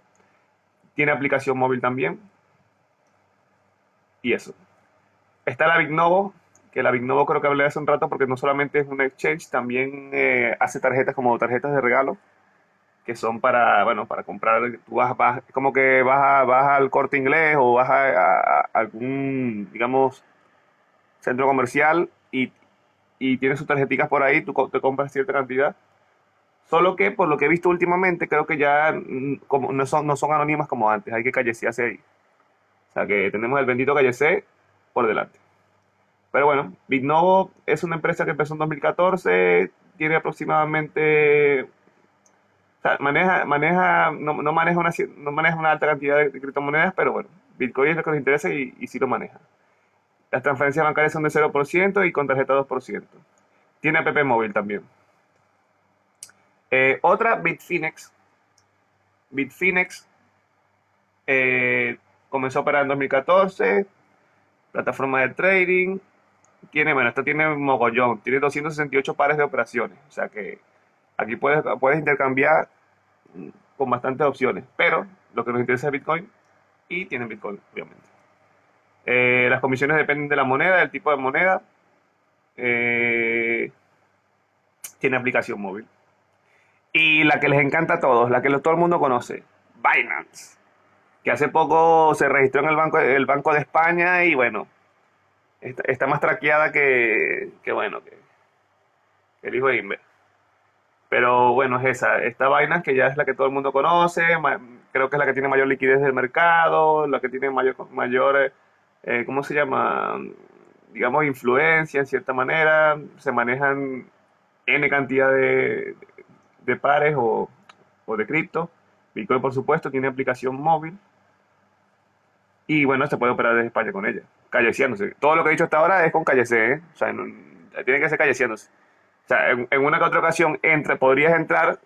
Tiene aplicación móvil también. Y eso. Está la Bitnovo, que la Bignovo creo que hablé hace un rato porque no solamente es un exchange, también eh, hace tarjetas como tarjetas de regalo que son para, bueno, para comprar, tú vas, vas como que vas, a- vas al corte inglés o vas a, a- a algún, digamos, centro comercial y, y tienes sus tarjeticas por ahí, tú te compras cierta cantidad. Solo que, por lo que he visto últimamente, creo que ya mm, como no son, no son anónimas como antes, hay que callesearse ahí. O sea que tenemos el bendito callece por delante. Pero bueno, Bitnovo es una empresa que empezó en 2014, tiene aproximadamente, maneja, maneja, no, no maneja una, no maneja una alta cantidad de, criptomonedas, pero bueno, Bitcoin es lo que nos interesa y, y sí lo maneja. Las transferencias bancarias son de 0% y con tarjeta 2%. Tiene app móvil también. Eh, otra, Bitfinex. Bitfinex eh, comenzó a operar en 2014, plataforma de trading. Tiene, bueno, esta tiene mogollón, tiene 268 pares de operaciones. O sea que aquí puedes, puedes intercambiar con bastantes opciones. Pero lo que nos interesa es Bitcoin y tienen Bitcoin, obviamente. Eh, las comisiones dependen de la moneda, del tipo de moneda. Eh, tiene aplicación móvil. Y la que les encanta a todos, la que todo el mundo conoce, Binance, que hace poco se registró en el Banco, el banco de España y bueno, está, está más traqueada que, que bueno, que, que el hijo de Inver. Pero bueno, es esa, esta Binance que ya es la que todo el mundo conoce, creo que es la que tiene mayor liquidez del mercado, la que tiene mayor, mayor eh, eh, ¿cómo se llama? Digamos, influencia en cierta manera, se manejan N cantidad de, de pares o, o de cripto. Bitcoin, por supuesto, tiene aplicación móvil. Y bueno, se puede operar desde España con ella, calleciándose. Todo lo que he dicho hasta ahora es con callecer, ¿eh? O sea, no- tiene que ser calleciándose. O sea, en, una que otra ocasión entre, podrías entrar,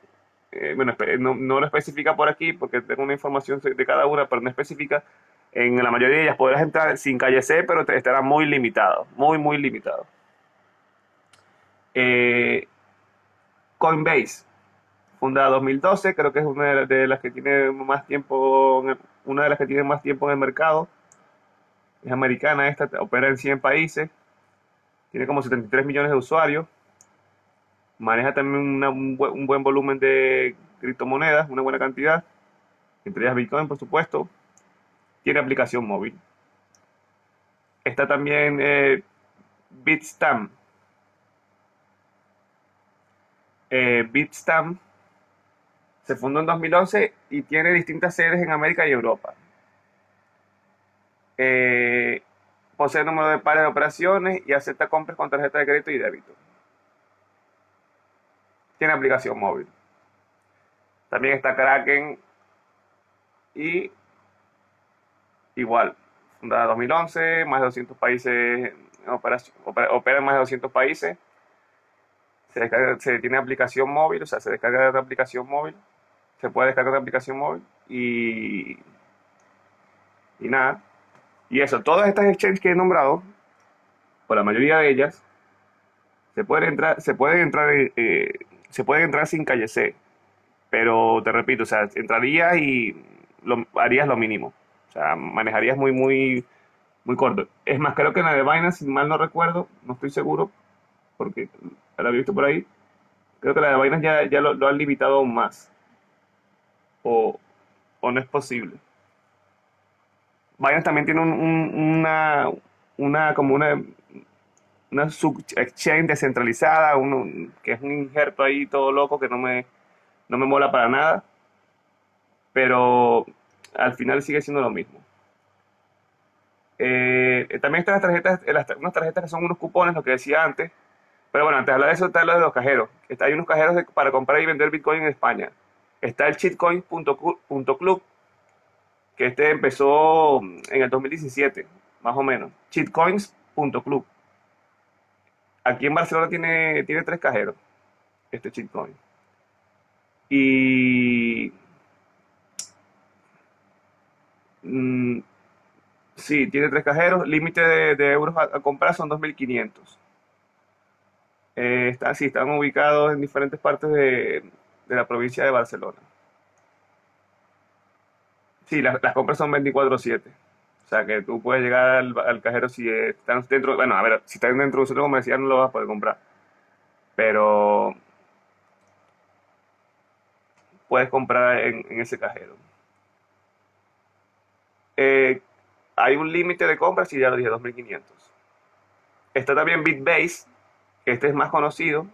eh, bueno, no, lo especifica por aquí porque tengo una información de cada una, pero no especifica. En la mayoría de ellas podrás entrar sin callecer, pero te estará muy limitado, muy, muy limitado. Eh, Coinbase, fundada en 2012, creo que es una de las que tiene más tiempo, una de las que tiene más tiempo en el mercado. Es americana esta, opera en 100 países, tiene como 73 millones de usuarios, maneja también una- un, buen, un buen volumen de criptomonedas, una buena cantidad, entre ellas Bitcoin, por supuesto, tiene aplicación móvil. Está también eh, Bitstamp. Eh, Bitstamp se fundó en 2011 y tiene distintas sedes en América y Europa. Eh, posee número de pares de operaciones y acepta compras con tarjeta de crédito y débito. Tiene aplicación móvil. También está Kraken y igual, fundada en 2011, más de 200 países, opera, en más de 200 países. Se, descarga- se tiene aplicación móvil, o sea, se descarga de otra aplicación móvil. Se puede descargar de aplicación móvil y, y nada. Y eso, todas estas exchanges que he nombrado, por la mayoría de ellas, se pueden entrar, se pueden entrar, eh, se pueden entrar sin calle C. Pero te repito, o sea, entrarías y lo, harías lo mínimo. O sea, manejarías muy, muy, muy corto. Es más, creo que en la de Binance, si mal no recuerdo, no estoy seguro, porque la había visto por ahí, creo que la de Binance ya, ya lo, lo han limitado aún más. O, o no es posible. Binance también tiene un- un- una, una, como una, una sub-exchange descentralizada, uno, que es un injerto ahí todo loco que no me, no me mola para nada, pero al final sigue siendo lo mismo. Eh, también están las tarjetas, eh, las unas tarjetas que son unos cupones, lo que decía antes, pero bueno, antes de hablar de eso está lo de los cajeros. Está, hay unos cajeros para comprar y vender Bitcoin en España. Está el cheatcoin.club, que este empezó en el 2017, más o menos. cheatcoins.club. Aquí en Barcelona tiene, tiene tres cajeros, este cheatcoin. Y mm, sí, tiene tres cajeros. Límite de, euros a, comprar son 2.500. Eh, está, sí, están ubicados en diferentes partes de, de la provincia de Barcelona. Sí, las, las compras son 24/7. O sea, que tú puedes llegar al, cajero si están dentro, bueno, a ver, si están dentro de un centro comercial no lo vas a poder comprar. Pero puedes comprar en, en ese cajero. Eh, hay un límite de compras y ya lo dije, 2.500. Está también BitBase, que este es más conocido.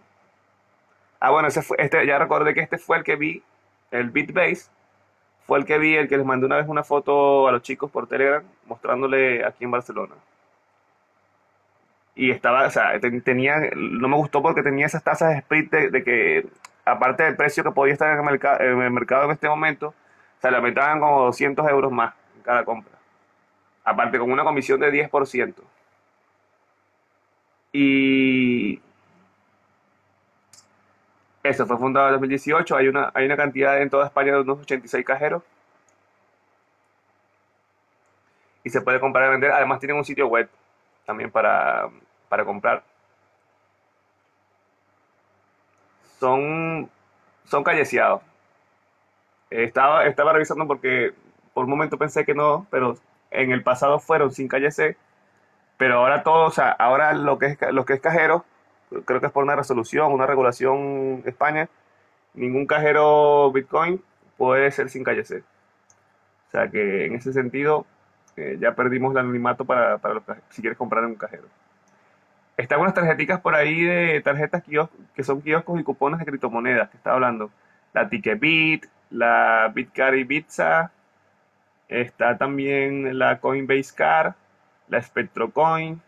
Ah, bueno, ese fue, este, ya recordé que este fue el que vi, el BitBase, fue el que vi, el que les mandé una vez una foto a los chicos por Telegram, mostrándole aquí en Barcelona. Y estaba, o sea, tenía, no me gustó porque tenía esas tasas de split de, que, aparte del precio que podía estar en el, mercado, en el mercado en este momento, se le aumentaban como 200 euros más en cada compra. Aparte con una comisión de 10%. Y eso fue fundado en 2018. Hay una, hay una cantidad en toda España de unos 86 cajeros. Y se puede comprar y vender. Además tienen un sitio web también para, para comprar. Son, son calleciados. Estaba, estaba revisando porque por un momento pensé que no, pero en el pasado fueron sin calle C, pero ahora todo, o sea, ahora lo que es, lo que es cajero, creo que es por una resolución, una regulación España, ningún cajero Bitcoin puede ser sin calle C. O sea que en ese sentido eh, ya perdimos el anonimato para, para los, si quieres comprar en un cajero. Están unas tarjeticas por ahí de tarjetas que son kioscos y cupones de criptomonedas que estaba hablando. La Ticketbit, la Bitcarry Bitsa, Está también la Coinbase Card, la Spectrocoin,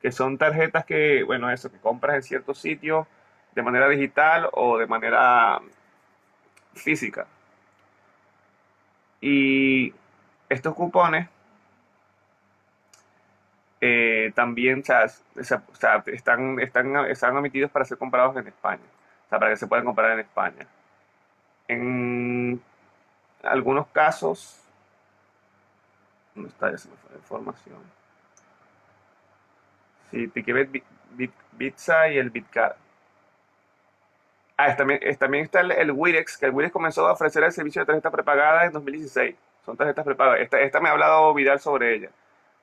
que son tarjetas que, bueno, eso, que compras en ciertos sitios de manera digital o de manera física. Y estos cupones eh, también están, están, están emitidos para ser comprados en España, o sea, para que se puedan comprar en España. En algunos casos, ¿dónde está? esa información. Sí, Ticketbit, Bit, Bitsa y el Bitcard. Ah, también, también está el, Wirex, que el Wirex comenzó a ofrecer el servicio de tarjeta prepagada en 2016. Son tarjetas prepagadas. Esta, esta me ha hablado Vidal sobre ella,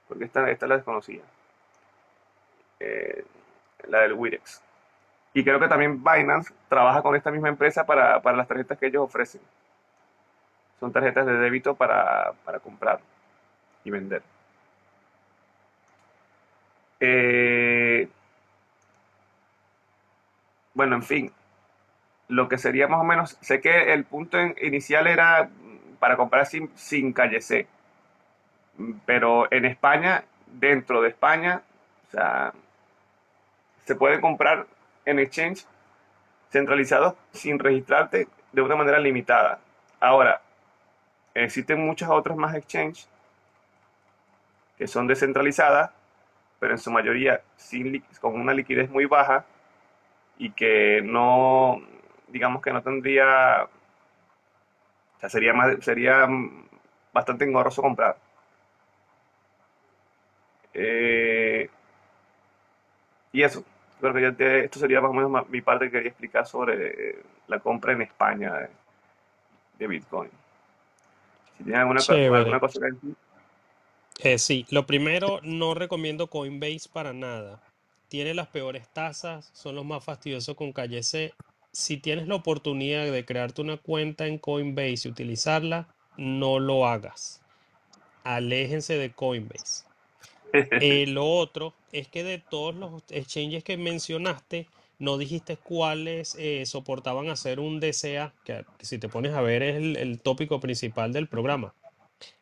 porque esta, esta la desconocía. Eh, la del Wirex. Y creo que también Binance trabaja con esta misma empresa para, para las tarjetas que ellos ofrecen. Son tarjetas de débito para, comprar y vender. Eh, bueno, en fin, lo que sería más o menos, sé que el punto inicial era para comprar sin, sin calle C, pero en España, dentro de España, o sea, se puede comprar en exchange centralizados sin registrarte de una manera limitada. Ahora, Existen muchas otras más exchanges que son descentralizadas, pero en su mayoría sin, con una liquidez muy baja y que no, digamos que no tendría, o sea, sería, más, sería bastante engorroso comprar. Eh, y eso, creo que esto sería más o menos mi parte que quería explicar sobre la compra en España de Bitcoin. Si tienen alguna, cosa que decir. Eh, sí, lo primero, no recomiendo Coinbase para nada. Tiene las peores tasas, son los más fastidiosos con calle C. Si tienes la oportunidad de crearte una cuenta en Coinbase y utilizarla, no lo hagas. Aléjense de Coinbase. *laughs* Eh, lo otro es que de todos los exchanges que mencionaste, no dijiste cuáles eh, soportaban hacer un DCA, que, si te pones a ver es el, tópico principal del programa.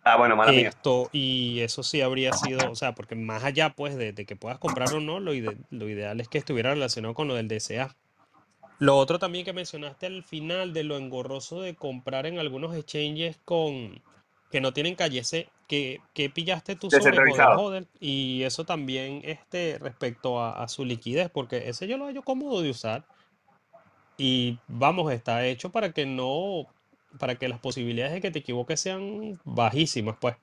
Ah, bueno, mala Esto, y eso sí habría sido, o sea, porque más allá pues de, que puedas comprar o no, lo, lo ideal es que estuviera relacionado con lo del DCA. Lo otro también que mencionaste al final de lo engorroso de comprar en algunos exchanges con, que no tienen calle C, que, pillaste tú sobre Hodel, y eso también este, respecto a, su liquidez, porque ese yo lo hallo cómodo de usar. Y vamos, está hecho para que no, para que las posibilidades de que te equivoques sean bajísimas, pues.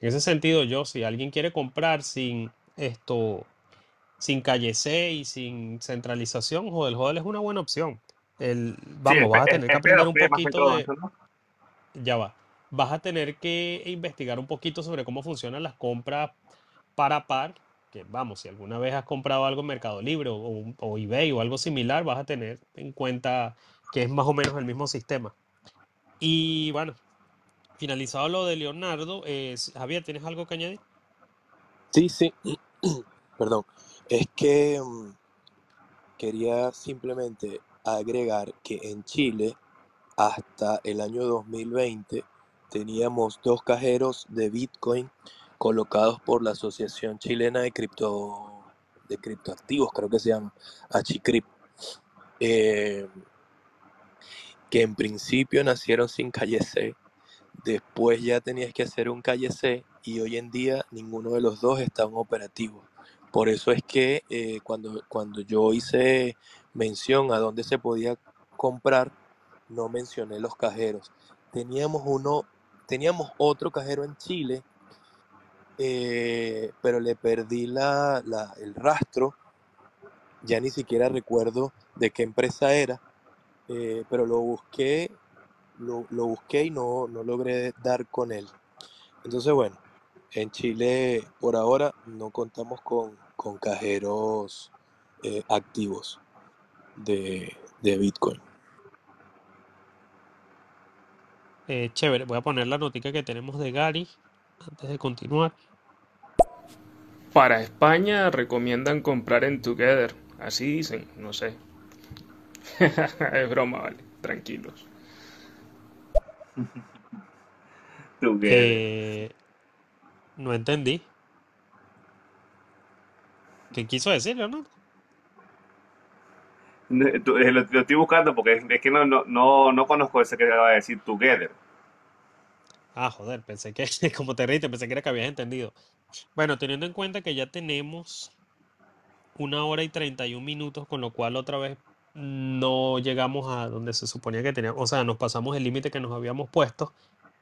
En ese sentido, yo, si alguien quiere comprar sin esto, sin calle C y sin centralización, Hodel, Hodel es una buena opción. El, vamos, vas a tener que aprender un poquito de. Ya va vas a tener que investigar un poquito sobre cómo funcionan las compras para par, que vamos, si alguna vez has comprado algo en Mercado Libre o, o eBay o algo similar, vas a tener en cuenta que es más o menos el mismo sistema. Y bueno, finalizado lo de Leonardo, Javier, ¿tienes algo que añadir? Sí, sí, *clears throat* perdón. Es que mm, quería simplemente agregar que en Chile hasta el año 2020 teníamos dos cajeros de Bitcoin colocados por la Asociación Chilena de Cripto de Criptoactivos, creo que se llama, Achicrip, eh, en principio nacieron sin calle C, después ya tenías que hacer un calle C y hoy en día ninguno de los dos están operativos. Por eso es que eh, cuando, cuando yo hice mención a dónde se podía comprar, no mencioné los cajeros. Teníamos uno, teníamos otro cajero en Chile, eh, pero le perdí la, la- el rastro. Ya ni siquiera recuerdo de qué empresa era, eh, pero lo busqué, lo, lo busqué y no, no logré dar con él. Entonces, bueno, en Chile por ahora no contamos con, con cajeros eh, activos de, de Bitcoin. Eh, chévere, voy a poner la notica que tenemos de Gary antes de continuar. Para España recomiendan comprar en Together. Así dicen, no sé. *laughs* es broma, vale. Tranquilos. *laughs* Tú que- Eh, no entendí. ¿Qué quiso decir, Leonardo? tú- eh, lo, lo estoy buscando porque es, es que no, no, no, no conozco ese que acaba de decir Together. Ah, joder, pensé que, *laughs* como te reíste, pensé que era que habías entendido. Bueno, teniendo en cuenta que ya tenemos una hora y 31 minutos, con lo cual otra vez no llegamos a donde se suponía que teníamos, o sea, nos pasamos el límite que nos habíamos puesto.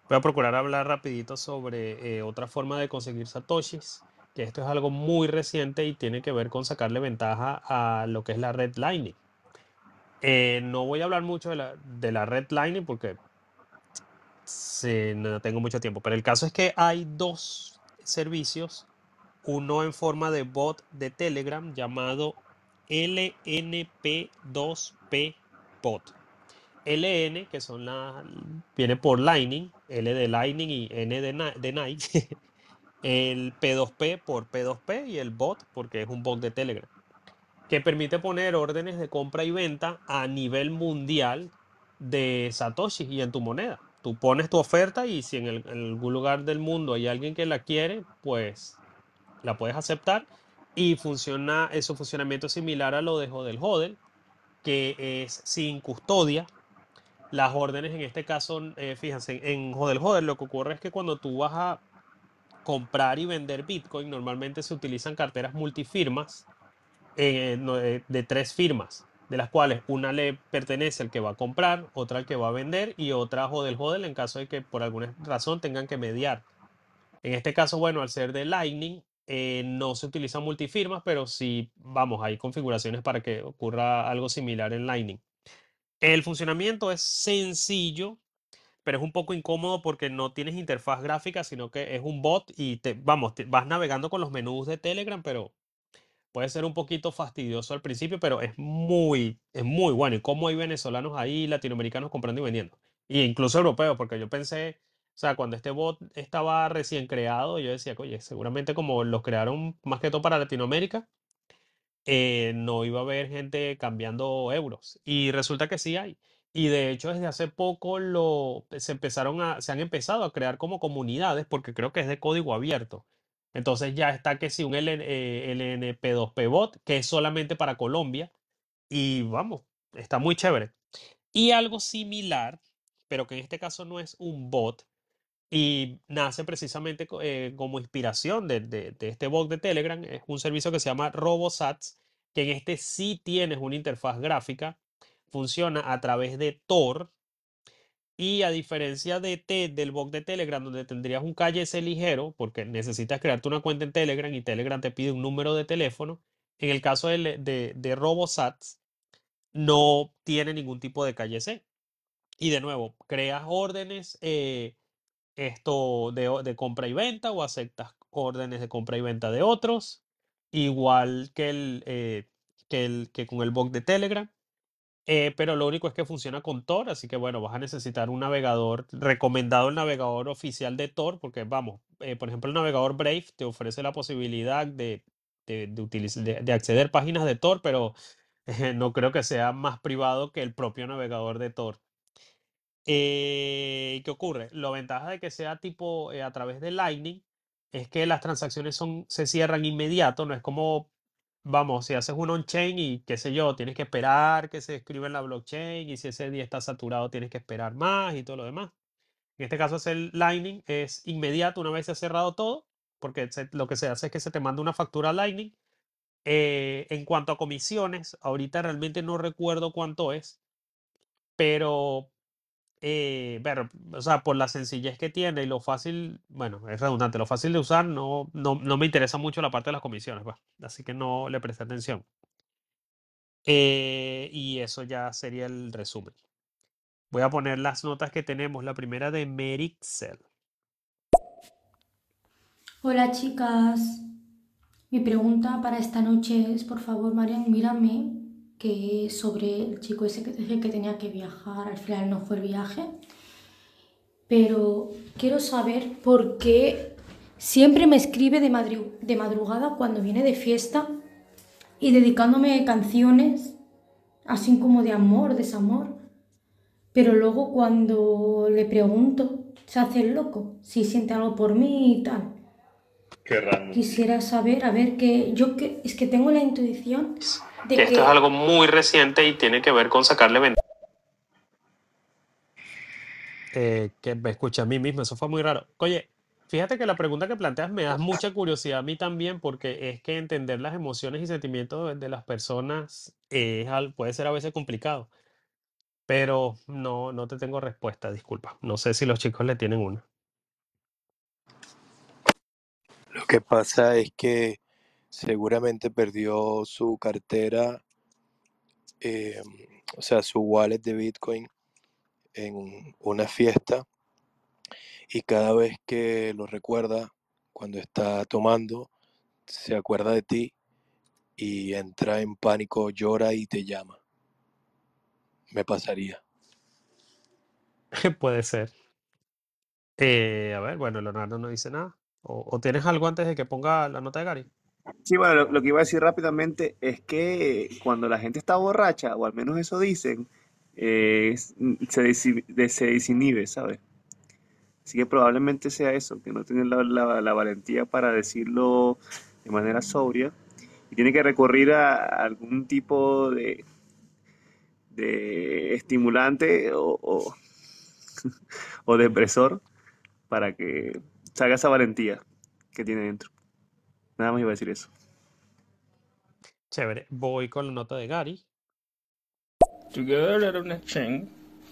Voy a procurar hablar rapidito sobre eh, otra forma de conseguir satoshis, que esto es algo muy reciente y tiene que ver con sacarle ventaja a lo que es la red Lightning. Eh, no voy a hablar mucho de la, de la red Lightning porque no tengo mucho tiempo, pero el caso es que hay dos servicios, uno en forma de bot de Telegram llamado LNP2P bot. LN, que son las, viene por Lightning, L de Lightning y N de, de Night, *laughs* el P2P por P2P y el bot porque es un bot de Telegram, que permite poner órdenes de compra y venta a nivel mundial de Satoshi y en tu moneda. Tú pones tu oferta y si en algún lugar del mundo hay alguien que la quiere, pues la puedes aceptar. Y funciona, su funcionamiento es similar a lo de Hodel Hodel, que es sin custodia. Las órdenes en este caso, eh, fíjense, en Hodel Hodel lo que ocurre es que cuando tú vas a comprar y vender Bitcoin, normalmente se utilizan carteras multifirmas eh, eh, de tres firmas, de las cuales una le pertenece al que va a comprar, otra al que va a vender y otra Hodel Hodel en caso de que por alguna razón tengan que mediar. En este caso, bueno, al ser de Lightning, eh, no se utilizan multifirmas, pero sí, vamos, hay configuraciones para que ocurra algo similar en Lightning. El funcionamiento es sencillo, pero es un poco incómodo porque no tienes interfaz gráfica, sino que es un bot y te, vamos, vas navegando con los menús de Telegram, pero puede ser un poquito fastidioso al principio, pero es muy, es muy bueno. Y cómo hay venezolanos ahí, latinoamericanos comprando y vendiendo. Y incluso europeos, porque yo pensé, o sea, cuando este bot estaba recién creado, yo decía, oye, seguramente como lo crearon más que todo para Latinoamérica, eh, no iba a haber gente cambiando euros. Y resulta que sí hay. Y de hecho, desde hace poco lo, se empezaron a, se han empezado a crear como comunidades, porque creo que es de código abierto. Entonces ya está que sí, un LN, eh, LNP2P bot, que es solamente para Colombia. Y vamos, está muy chévere. Y algo similar, pero que en este caso no es un bot, y nace precisamente eh, como inspiración de, este bot de Telegram. Es un servicio que se llama RoboSats, que en este sí tienes una interfaz gráfica, funciona a través de Tor. Y a diferencia de T, del bot de Telegram, donde tendrías un KS ligero, porque necesitas crearte una cuenta en Telegram y Telegram te pide un número de teléfono, en el caso de, de, de RoboSats, no tiene ningún tipo de KS. Y de nuevo, creas órdenes, eh, esto de, de compra y venta o aceptas órdenes de compra y venta de otros, igual que el, eh, que con el bot de Telegram. Eh, pero lo único es que funciona con Tor, así que bueno, vas a necesitar un navegador recomendado, el navegador oficial de Tor, porque vamos, eh, por ejemplo, el navegador Brave te ofrece la posibilidad de, de, acceder páginas de Tor, pero *laughs* no creo que sea más privado que el propio navegador de Tor. Eh, ¿qué ocurre? La ventaja de que sea tipo eh, a través de Lightning es que las transacciones son, se cierran inmediato, no es como, vamos, si haces un on-chain y qué sé yo, tienes que esperar que se escriba en la blockchain y si ese día está saturado tienes que esperar más y todo lo demás. En este caso, hacer Lightning es inmediato una vez se ha cerrado todo, porque lo que se hace es que se te manda una factura Lightning. Eh, en cuanto a comisiones, ahorita realmente no recuerdo cuánto es, pero eh, o sea, por la sencillez que tiene y lo fácil, bueno, es redundante, lo fácil de usar, no, no, no me interesa mucho la parte de las comisiones, pues, así que no le presté atención. Eh, y eso ya sería el resumen. Voy a poner las notas que tenemos. La primera de Merixel. Hola chicas, mi pregunta para esta noche es, por favor, Marian, mírame, que es sobre el chico ese que dije que tenía que viajar, al final no fue el viaje, pero quiero saber por qué siempre me escribe de, madru- de madrugada cuando viene de fiesta y dedicándome canciones, así como de amor, desamor, pero luego cuando le pregunto, se hace el loco, si siente algo por mí y tal. Qué raro. Quisiera saber, a ver, que yo que, es que tengo la intuición de Que que... esto es algo muy reciente y tiene que ver con sacarle ventaja. Eh, que me escucha a mí mismo, eso fue muy raro. Oye, fíjate que la pregunta que planteas me da mucha curiosidad a mí también, porque es que entender las emociones y sentimientos de, las personas es, al- puede ser a veces complicado, pero no, no te tengo respuesta, disculpa. No sé si los chicos le tienen una. Lo que pasa es que seguramente perdió su cartera, eh, o sea, su wallet de Bitcoin en una fiesta y cada vez que lo recuerda, cuando está tomando, se acuerda de ti y entra en pánico, llora y te llama. Me pasaría. *laughs* Puede ser. Eh, a ver, bueno, Leonardo no dice nada. ¿O, o tienes algo antes de que ponga la nota de Gary? Sí, bueno, lo, que iba a decir rápidamente es que cuando la gente está borracha, o al menos eso dicen, eh, se, desi- de- se desinhibe, ¿sabes? Así que probablemente sea eso, que no tiene la, valentía para decirlo de manera sobria y tiene que recurrir a algún tipo de, estimulante o, *laughs* o depresor para que salga esa valentía que tiene dentro. Nada más iba a decir eso. Chévere. Voy con la nota de Gary. Together era un exchange,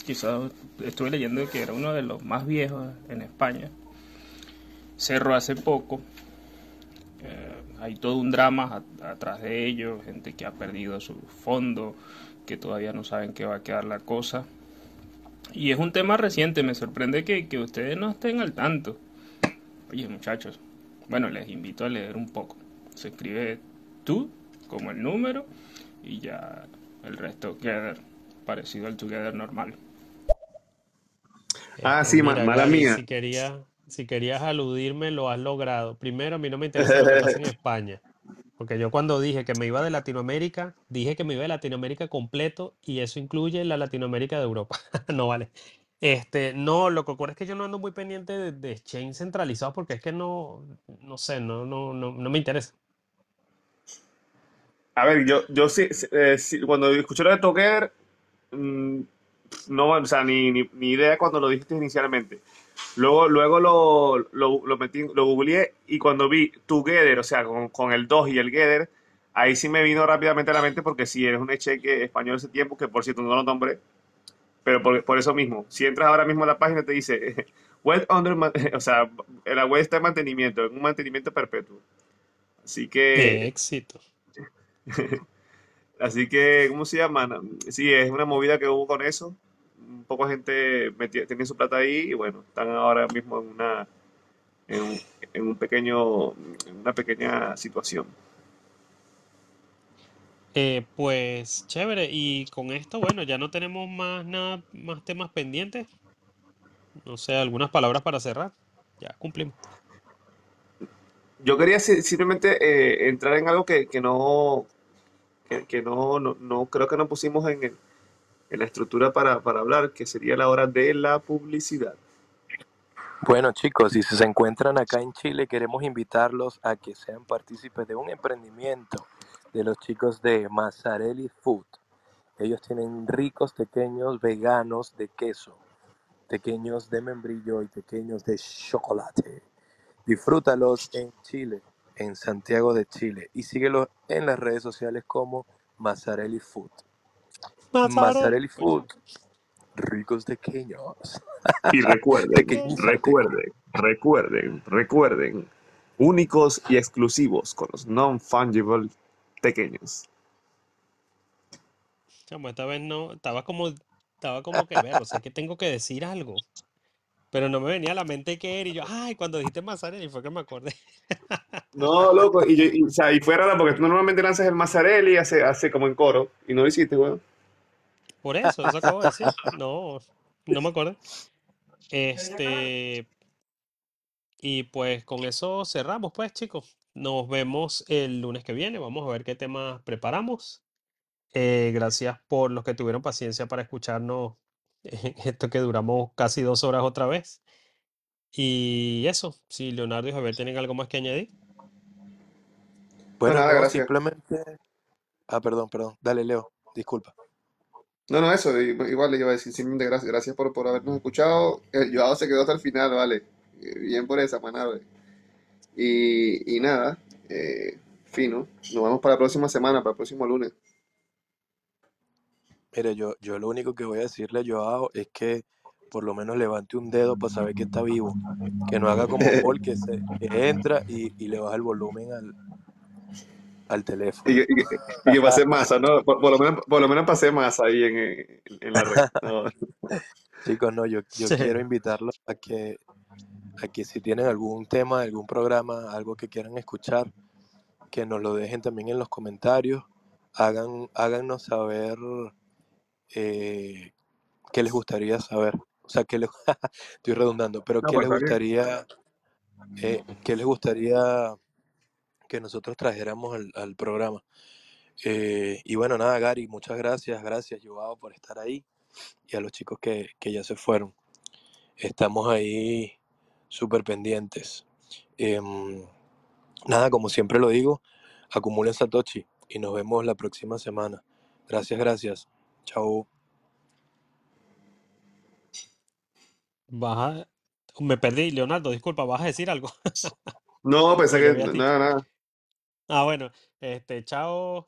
quizás estuve leyendo que era uno de los más viejos en España. Cerró hace poco. Eh, hay todo un drama a- atrás de ello, gente que ha perdido su fondo, que todavía no saben qué va a quedar la cosa. Y es un tema reciente, me sorprende que, que ustedes no estén al tanto. Oye, muchachos, bueno, les invito a leer un poco. Se escribe tú como el número y ya el resto together, parecido al together normal. Ah, Este, sí, ma- mira, mala mía. si querías, si querías aludirme, lo has logrado. Primero, a mí no me interesa lo que pasa en *laughs* España. Porque yo cuando dije que me iba de Latinoamérica, dije que me iba de Latinoamérica completo y eso incluye la Latinoamérica de Europa. *laughs* No vale. Este, no, lo que ocurre es que yo no ando muy pendiente de, de exchange centralizados porque es que no, no sé, no, no, no, no me interesa. A ver, yo, yo sí, eh, cuando escuché lo de Together, mm, no, o sea, ni, ni, ni idea cuando lo dijiste inicialmente. Luego, luego lo, lo, lo metí, lo googleé y cuando vi Together, o sea, con, con el 2 y el Gether, ahí sí me vino rápidamente a la mente porque sí, es un cheque español ese tiempo, que por cierto no lo nombré, pero por, por eso mismo, si entras ahora mismo a la página te dice, *laughs* web under, *laughs* o sea, la web está en mantenimiento, en un mantenimiento perpetuo. Así que... Éxito. *laughs* Así que, ¿cómo se llama? Sí, es una movida que hubo con eso. un poco gente metía, tenía su plata ahí y bueno, están ahora mismo en una en un, en un pequeño en una pequeña situación. Eh, pues chévere, y con esto, bueno, ya no tenemos más nada, más temas pendientes. No sé, algunas palabras para cerrar. Ya cumplimos. Yo quería si- simplemente eh, entrar en algo que, que no que, que no, no, no creo que no pusimos en, el- en la estructura para, para hablar, que sería la hora de la publicidad. Bueno chicos, si se encuentran acá en Chile, queremos invitarlos a que sean partícipes de un emprendimiento de los chicos de Mazzarelli Food. Ellos tienen ricos pequeños veganos de queso, pequeños de membrillo y pequeños de chocolate. Disfrútalos en Chile, en Santiago de Chile, y síguelos en las redes sociales como Mazzarelli Food. Mazzarelli Food, ricos pequeños. Y recuerden, *laughs* recuerden, recuerden, recuerden, únicos y exclusivos con los non-fungible pequeños. Chamo, esta vez no, estaba como, estaba como que ver, o sea, que tengo que decir algo. Pero no me venía a la mente qué era, y yo, ay, cuando dijiste Mazzarelli fue que me acordé. *laughs* No, loco, y, yo- y, o sea, y fue raro porque tú normalmente lanzas el Mazzarelli hace, hace como en coro, y no lo hiciste, weón. Por eso, eso acabo de decir. No, no me acuerdo. Este, y pues con eso cerramos, pues, chicos. Nos vemos el lunes que viene. Vamos a ver qué temas preparamos. Eh, gracias por los que tuvieron paciencia para escucharnos *laughs* esto que duramos casi dos horas otra vez. Y eso, si Leonardo y Javier tienen algo más que añadir. Bueno, nada, no, gracias. simplemente... Ah, perdón, perdón. Dale, Leo, disculpa. No, no, eso, igual le iba a decir simplemente gracias, gracias por, por habernos escuchado. El Joao se quedó hasta el final, vale. Eh, Bien por esa, manada. Y, y nada, eh, fino. Nos vemos para la próxima semana, para el próximo lunes. Mire, yo, yo lo único que voy a decirle a Joao es que por lo menos levante un dedo para saber que está vivo. Que no haga como Paul, que, se, que entra y, y le baja el volumen al, al teléfono. Y, que- y, que- y que pasé masa, ¿no? Por, por lo menos, por lo menos pasé masa ahí en, en, en la red. *laughs* No. Chicos, no, yo, yo Sí. quiero invitarlos a que, a que si tienen algún tema, algún programa, algo que quieran escuchar, que nos lo dejen también en los comentarios. Hagan, háganos saber eh, qué les gustaría saber. O sea, qué les, *laughs* estoy redundando, pero No, qué pues les gustaría, eh, qué les gustaría que nosotros trajéramos al, al programa. Eh, y bueno, nada, Gary, muchas gracias, gracias, Joao, por estar ahí y a los chicos que, que ya se fueron. Estamos ahí súper pendientes. Em, nada, como siempre lo digo, acumulen Satoshi y nos vemos la próxima semana. Gracias, gracias. Chao. Vas a- Me perdí, Leonardo, disculpa, ¿vas a decir algo? No, pensé *laughs* ¿O ya que nada, nada. Ah, bueno, este, chao,